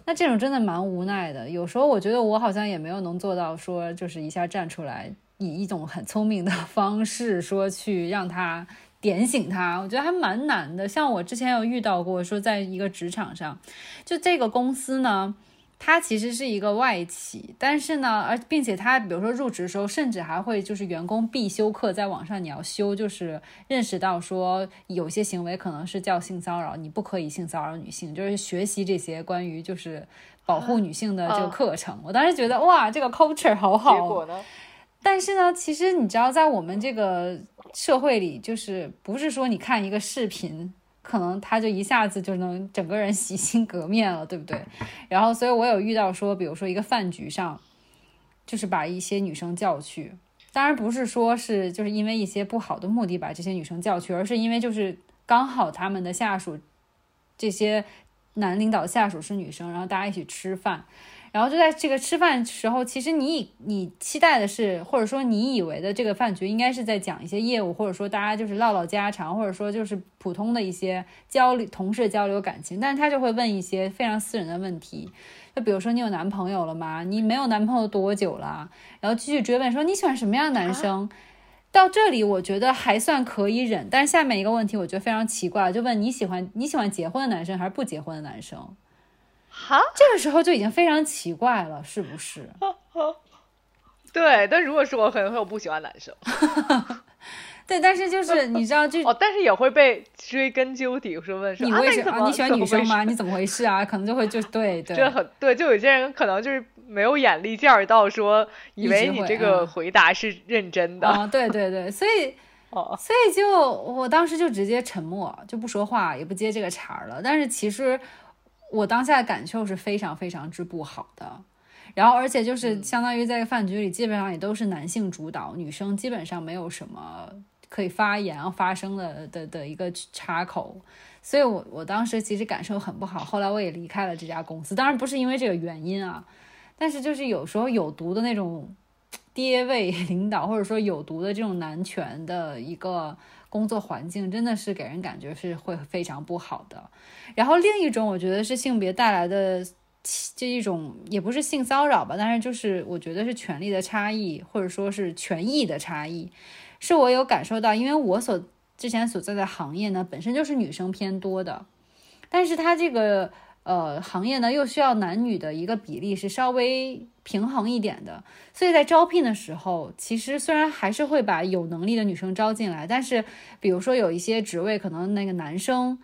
那这种真的蛮无奈的。有时候我觉得我好像也没有能做到说，就是一下站出来，以一种很聪明的方式说去让他点醒他。我觉得还蛮难的。像我之前有遇到过，说在一个职场上，就这个公司呢。它其实是一个外企，但是呢，而并且它比如说入职的时候，甚至还会就是员工必修课，在网上你要修，就是认识到说有些行为可能是叫性骚扰，你不可以性骚扰女性，就是学习这些关于就是保护女性的这个课程。我当时觉得哇，这个 culture 好好。结果呢？但是呢，其实你知道，在我们这个社会里，就是不是说你看一个视频。可能他就一下子就能整个人洗心革面了，对不对？然后，所以我有遇到说，比如说一个饭局上，就是把一些女生叫去，当然不是说是就是因为一些不好的目的把这些女生叫去，而是因为就是刚好他们的下属这些男领导下属是女生，然后大家一起吃饭。然后就在这个吃饭时候，其实你以你期待的是，或者说你以为的这个饭局应该是在讲一些业务，或者说大家就是唠唠家常，或者说就是普通的一些交流，同事交流感情。但是他就会问一些非常私人的问题，就比如说你有男朋友了吗？你没有男朋友多久了？然后继续追问说你喜欢什么样的男生？到这里我觉得还算可以忍，但是下面一个问题我觉得非常奇怪，就问你喜欢你喜欢结婚的男生还是不结婚的男生？哈，这个时候就已经非常奇怪了，是不是？对，但如果是我，可能会有不喜欢男生。对，但是就是你知道，就 哦，但是也会被追根究底，说问说你为什么你喜欢女生吗？你怎么回事啊？可能就会就对对，就很对，就有些人可能就是没有眼力见儿到说，以为你这个回答是认真的。啊，对对对，所以哦，所以就我当时就直接沉默，就不说话，也不接这个茬儿了。但是其实。我当下的感受是非常非常之不好的，然后而且就是相当于在饭局里，基本上也都是男性主导，女生基本上没有什么可以发言发声的的的一个插口，所以我我当时其实感受很不好。后来我也离开了这家公司，当然不是因为这个原因啊，但是就是有时候有毒的那种 爹位领导，或者说有毒的这种男权的一个。工作环境真的是给人感觉是会非常不好的。然后另一种我觉得是性别带来的这一种，也不是性骚扰吧，但是就是我觉得是权力的差异，或者说是权益的差异，是我有感受到，因为我所之前所在的行业呢本身就是女生偏多的，但是它这个。呃，行业呢又需要男女的一个比例是稍微平衡一点的，所以在招聘的时候，其实虽然还是会把有能力的女生招进来，但是比如说有一些职位可能那个男生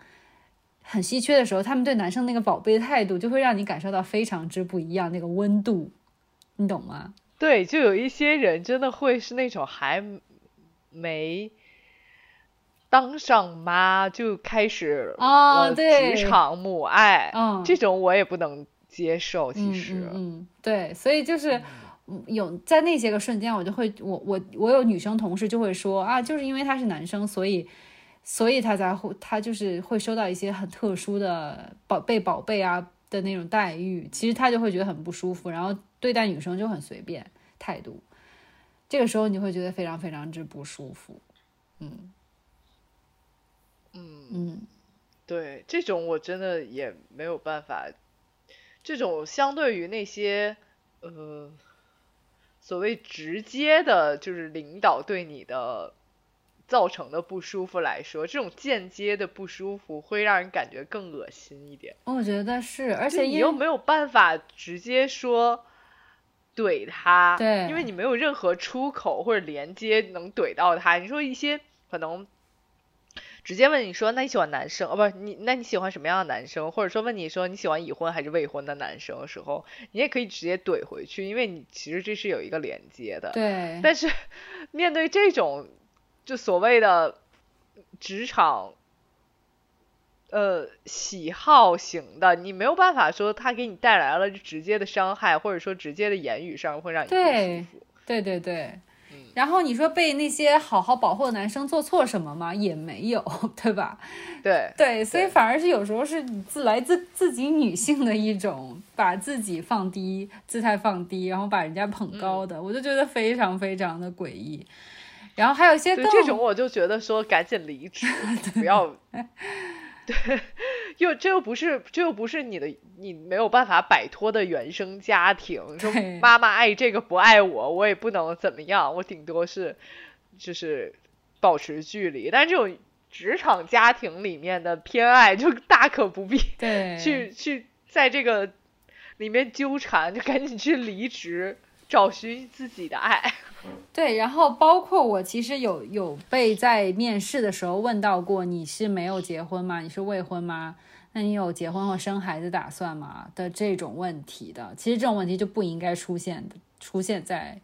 很稀缺的时候，他们对男生那个宝贝的态度就会让你感受到非常之不一样，那个温度，你懂吗？对，就有一些人真的会是那种还没。当上妈就开始啊，对。职场母爱，嗯，这种我也不能接受。其实，嗯，对，所以就是有在那些个瞬间，我就会，我我我有女生同事就会说啊，就是因为他是男生，所以所以他才会他就是会收到一些很特殊的宝贝宝贝啊的那种待遇，其实他就会觉得很不舒服，然后对待女生就很随便态度，这个时候你会觉得非常非常之不舒服，嗯。嗯嗯，对，这种我真的也没有办法。这种相对于那些呃所谓直接的，就是领导对你的造成的不舒服来说，这种间接的不舒服会让人感觉更恶心一点。我觉得是，而且你又没有办法直接说怼他，对，因为你没有任何出口或者连接能怼到他。你说一些可能。直接问你说，那你喜欢男生？哦，不是你，那你喜欢什么样的男生？或者说问你说你喜欢已婚还是未婚的男生的时候，你也可以直接怼回去，因为你其实这是有一个连接的。对。但是 面对这种就所谓的职场呃喜好型的，你没有办法说他给你带来了直接的伤害，或者说直接的言语上会让你不舒服。对对对。然后你说被那些好好保护的男生做错什么吗？也没有，对吧？对对，所以反而是有时候是自来自自己女性的一种把自己放低姿态放低，然后把人家捧高的，我就觉得非常非常的诡异。然后还有一些更这种，我就觉得说赶紧离职，不要。对，又这又不是，这又不是你的，你没有办法摆脱的原生家庭。说妈妈爱这个不爱我，我也不能怎么样，我顶多是就是保持距离。但这种职场家庭里面的偏爱，就大可不必去去在这个里面纠缠，就赶紧去离职，找寻自己的爱。对，然后包括我其实有有被在面试的时候问到过，你是没有结婚吗？你是未婚吗？那你有结婚或生孩子打算吗？的这种问题的，其实这种问题就不应该出现的，出现在，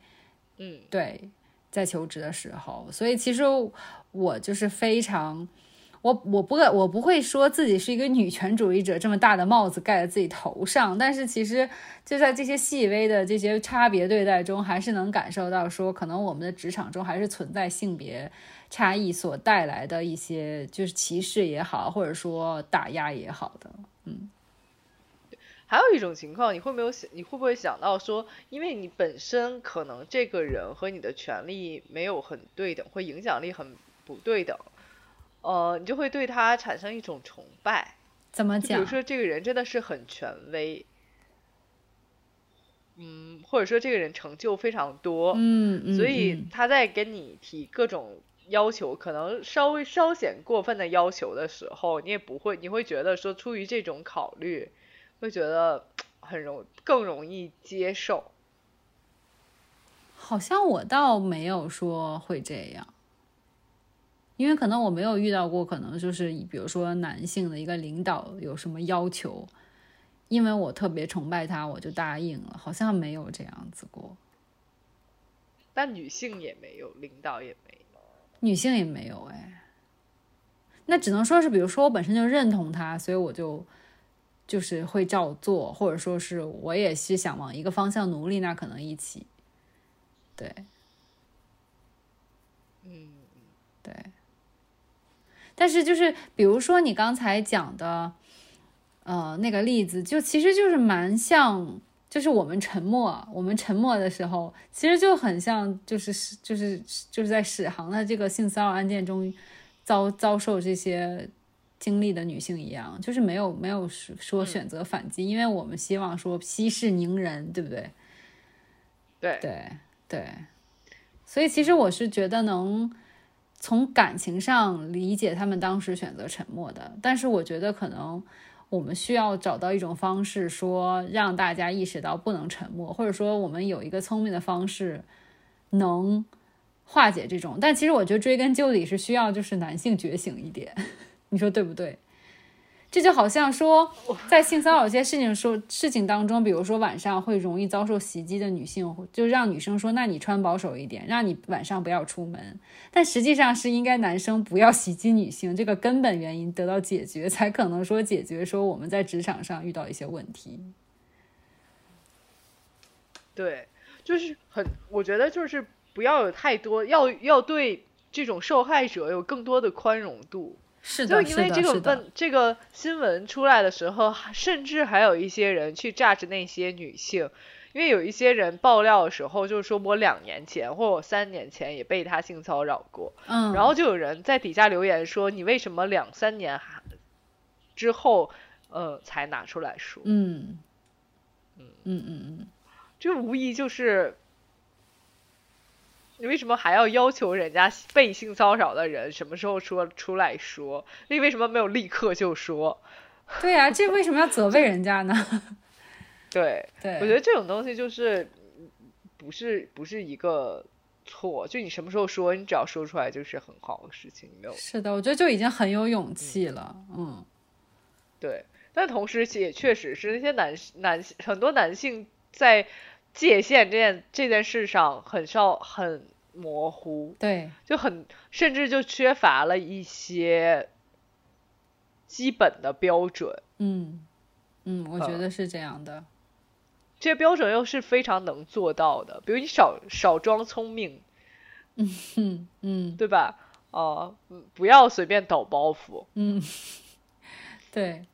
嗯，对，在求职的时候。所以其实我就是非常。我我不我不会说自己是一个女权主义者，这么大的帽子盖在自己头上。但是其实就在这些细微的这些差别对待中，还是能感受到说，可能我们的职场中还是存在性别差异所带来的一些，就是歧视也好，或者说打压也好的。嗯，还有一种情况，你会没有想，你会不会想到说，因为你本身可能这个人和你的权利没有很对等，或影响力很不对等。呃，你就会对他产生一种崇拜。怎么讲？比如说，这个人真的是很权威，嗯，或者说这个人成就非常多，嗯嗯，所以他在跟你提各种要求，可能稍微稍显过分的要求的时候，你也不会，你会觉得说出于这种考虑，会觉得 很容更容易接受。好像我倒没有说会这样。因为可能我没有遇到过，可能就是比如说男性的一个领导有什么要求，因为我特别崇拜他，我就答应了，好像没有这样子过。但女性也没有，领导也没有，女性也没有哎。那只能说是，比如说我本身就认同他，所以我就就是会照做，或者说是我也是想往一个方向努力，那可能一起。对，嗯，对。但是就是，比如说你刚才讲的，呃，那个例子，就其实就是蛮像，就是我们沉默，我们沉默的时候，其实就很像，就是就是就是在史航的这个性骚扰案件中遭遭受这些经历的女性一样，就是没有没有说选择反击，因为我们希望说息事宁人，对不对？对。对对，所以其实我是觉得能从感情上理解他们当时选择沉默的，但是我觉得可能我们需要找到一种方式，说让大家意识到不能沉默，或者说我们有一个聪明的方式能化解这种。但其实我觉得追根究底是需要就是男性觉醒一点，你说对不对？这就好像说，在性骚扰一些事情说事情当中，比如说晚上会容易遭受袭击的女性，就让女生说：“那你穿保守一点，让你晚上不要出门。”但实际上是应该男生不要袭击女性，这个根本原因得到解决，才可能说解决说我们在职场上遇到一些问题。对，就是很，我觉得就是不要有太多，要要对这种受害者有更多的宽容度。是的，就因为这个问这个新闻出来的时候，甚至还有一些人去炸着那些女性，因为有一些人爆料的时候，就是说我两年前或者我三年前也被他性骚扰过，嗯，然后就有人在底下留言说，你为什么两三年还之后，呃，才拿出来说？嗯，嗯嗯嗯嗯，这无疑就是。你为什么还要要求人家被性骚扰的人什么时候说出来说？你为什么没有立刻就说？对呀，这为什么要责备人家呢？对，对，我觉得这种东西就是不是不是一个错，就你什么时候说，你只要说出来就是很好的事情，没有。是的，我觉得就已经很有勇气了。嗯，对，但同时也确实是那些男男很多男性在。界限这件这件事上很少很模糊，对，就很甚至就缺乏了一些基本的标准。嗯嗯，我觉得是这样的。这些标准又是非常能做到的，比如你少少装聪明，嗯嗯，对吧？哦，不要随便抖包袱。嗯，对。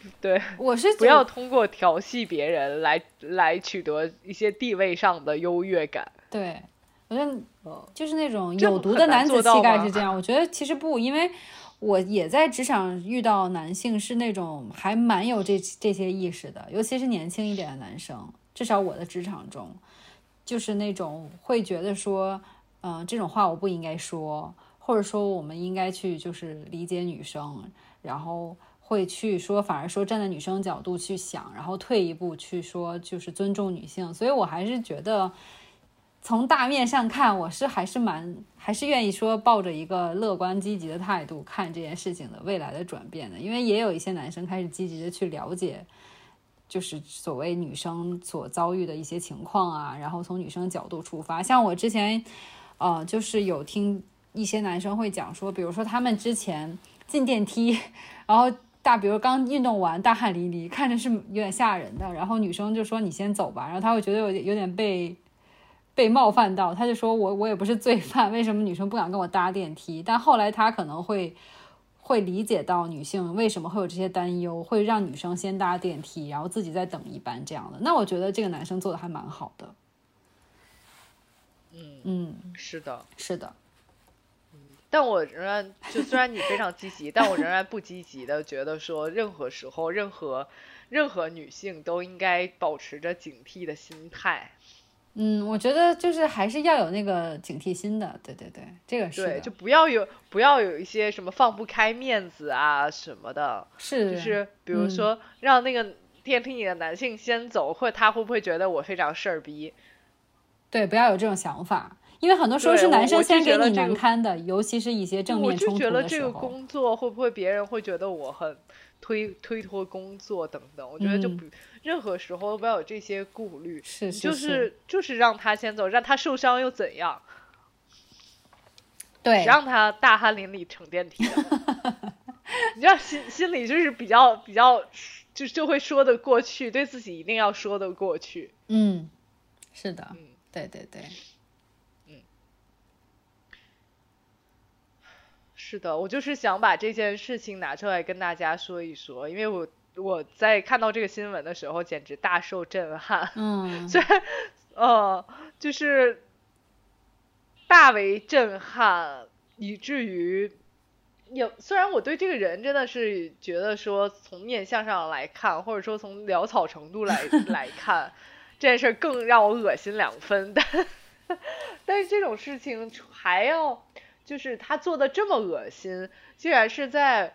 对，我是不要通过调戏别人来来取得一些地位上的优越感。对，我觉得就是那种有毒的男子气概是这样。我觉得其实不，因为我也在职场遇到男性是那种还蛮有这这些意识的，尤其是年轻一点的男生。至少我的职场中，就是那种会觉得说，嗯，这种话我不应该说，或者说我们应该去就是理解女生，然后。会去说，反而说站在女生角度去想，然后退一步去说，就是尊重女性。所以我还是觉得，从大面上看，我是还是蛮还是愿意说抱着一个乐观积极的态度看这件事情的未来的转变的。因为也有一些男生开始积极的去了解，就是所谓女生所遭遇的一些情况啊，然后从女生角度出发。像我之前，呃，就是有听一些男生会讲说，比如说他们之前进电梯，然后。大，比如刚运动完，大汗淋漓，看着是有点吓人的。然后女生就说：“你先走吧。”然后他会觉得有有点被被冒犯到，他就说：“我我也不是罪犯，为什么女生不敢跟我搭电梯？”但后来他可能会会理解到女性为什么会有这些担忧，会让女生先搭电梯，然后自己再等一班这样的。那我觉得这个男生做的还蛮好的。嗯嗯，是的，是的。但我仍然就虽然你非常积极，但我仍然不积极的觉得说任何时候任何任何女性都应该保持着警惕的心态。嗯，我觉得就是还是要有那个警惕心的。对对对，这个是对，就不要有不要有一些什么放不开面子啊什么的。是，就是比如说让那个电梯里的男性先走，或他会不会觉得我非常事儿逼？对，不要有这种想法。因为很多时候是男生先给你难堪的，尤其是一些正面冲突的时候。我就觉得这个工作会不会别人会觉得我很推推脱工作等等？我觉得就不任何时候都不要有这些顾虑。是是是。就是就是让他先走，让他受伤又怎样？对。让他大汗淋漓乘电梯。你知道心心里就是比较比较就就会说得过去，对自己一定要说得过去。嗯，是的。嗯，对对对。是的，我就是想把这件事情拿出来跟大家说一说，因为我我在看到这个新闻的时候简直大受震撼。嗯，虽然呃，就是大为震撼，以至于也虽然我对这个人真的是觉得说从面相上来看，或者说从潦草程度来 来看，这件事更让我恶心两分，但 但是这种事情还要就是他做的这么恶心，竟然是在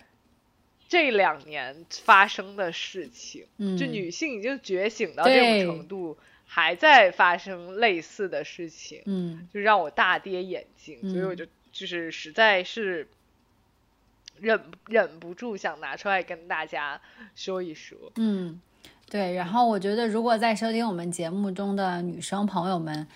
这两年发生的事情，就女性已经觉醒到这种程度，还在发生类似的事情，嗯，就让我大跌眼镜，所以我就就是实在是。忍忍不住想拿出来跟大家说一说。嗯，对。然后我觉得，如果在收听我们节目中的女生朋友们，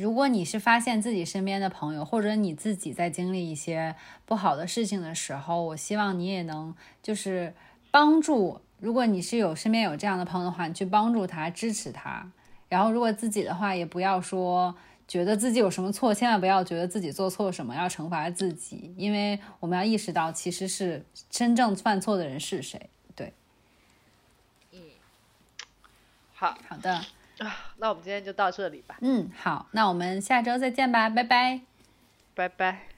如果你是发现自己身边的朋友，或者你自己在经历一些不好的事情的时候，我希望你也能就是帮助。如果你是有身边有这样的朋友的话，你去帮助他，支持他。然后如果自己的话，也不要说。觉得自己有什么错，千万不要觉得自己做错什么要惩罚自己，因为我们要意识到，其实是真正犯错的人是谁。对，嗯，好好的啊，那我们今天就到这里吧。嗯，好，那我们下周再见吧，拜拜，拜拜。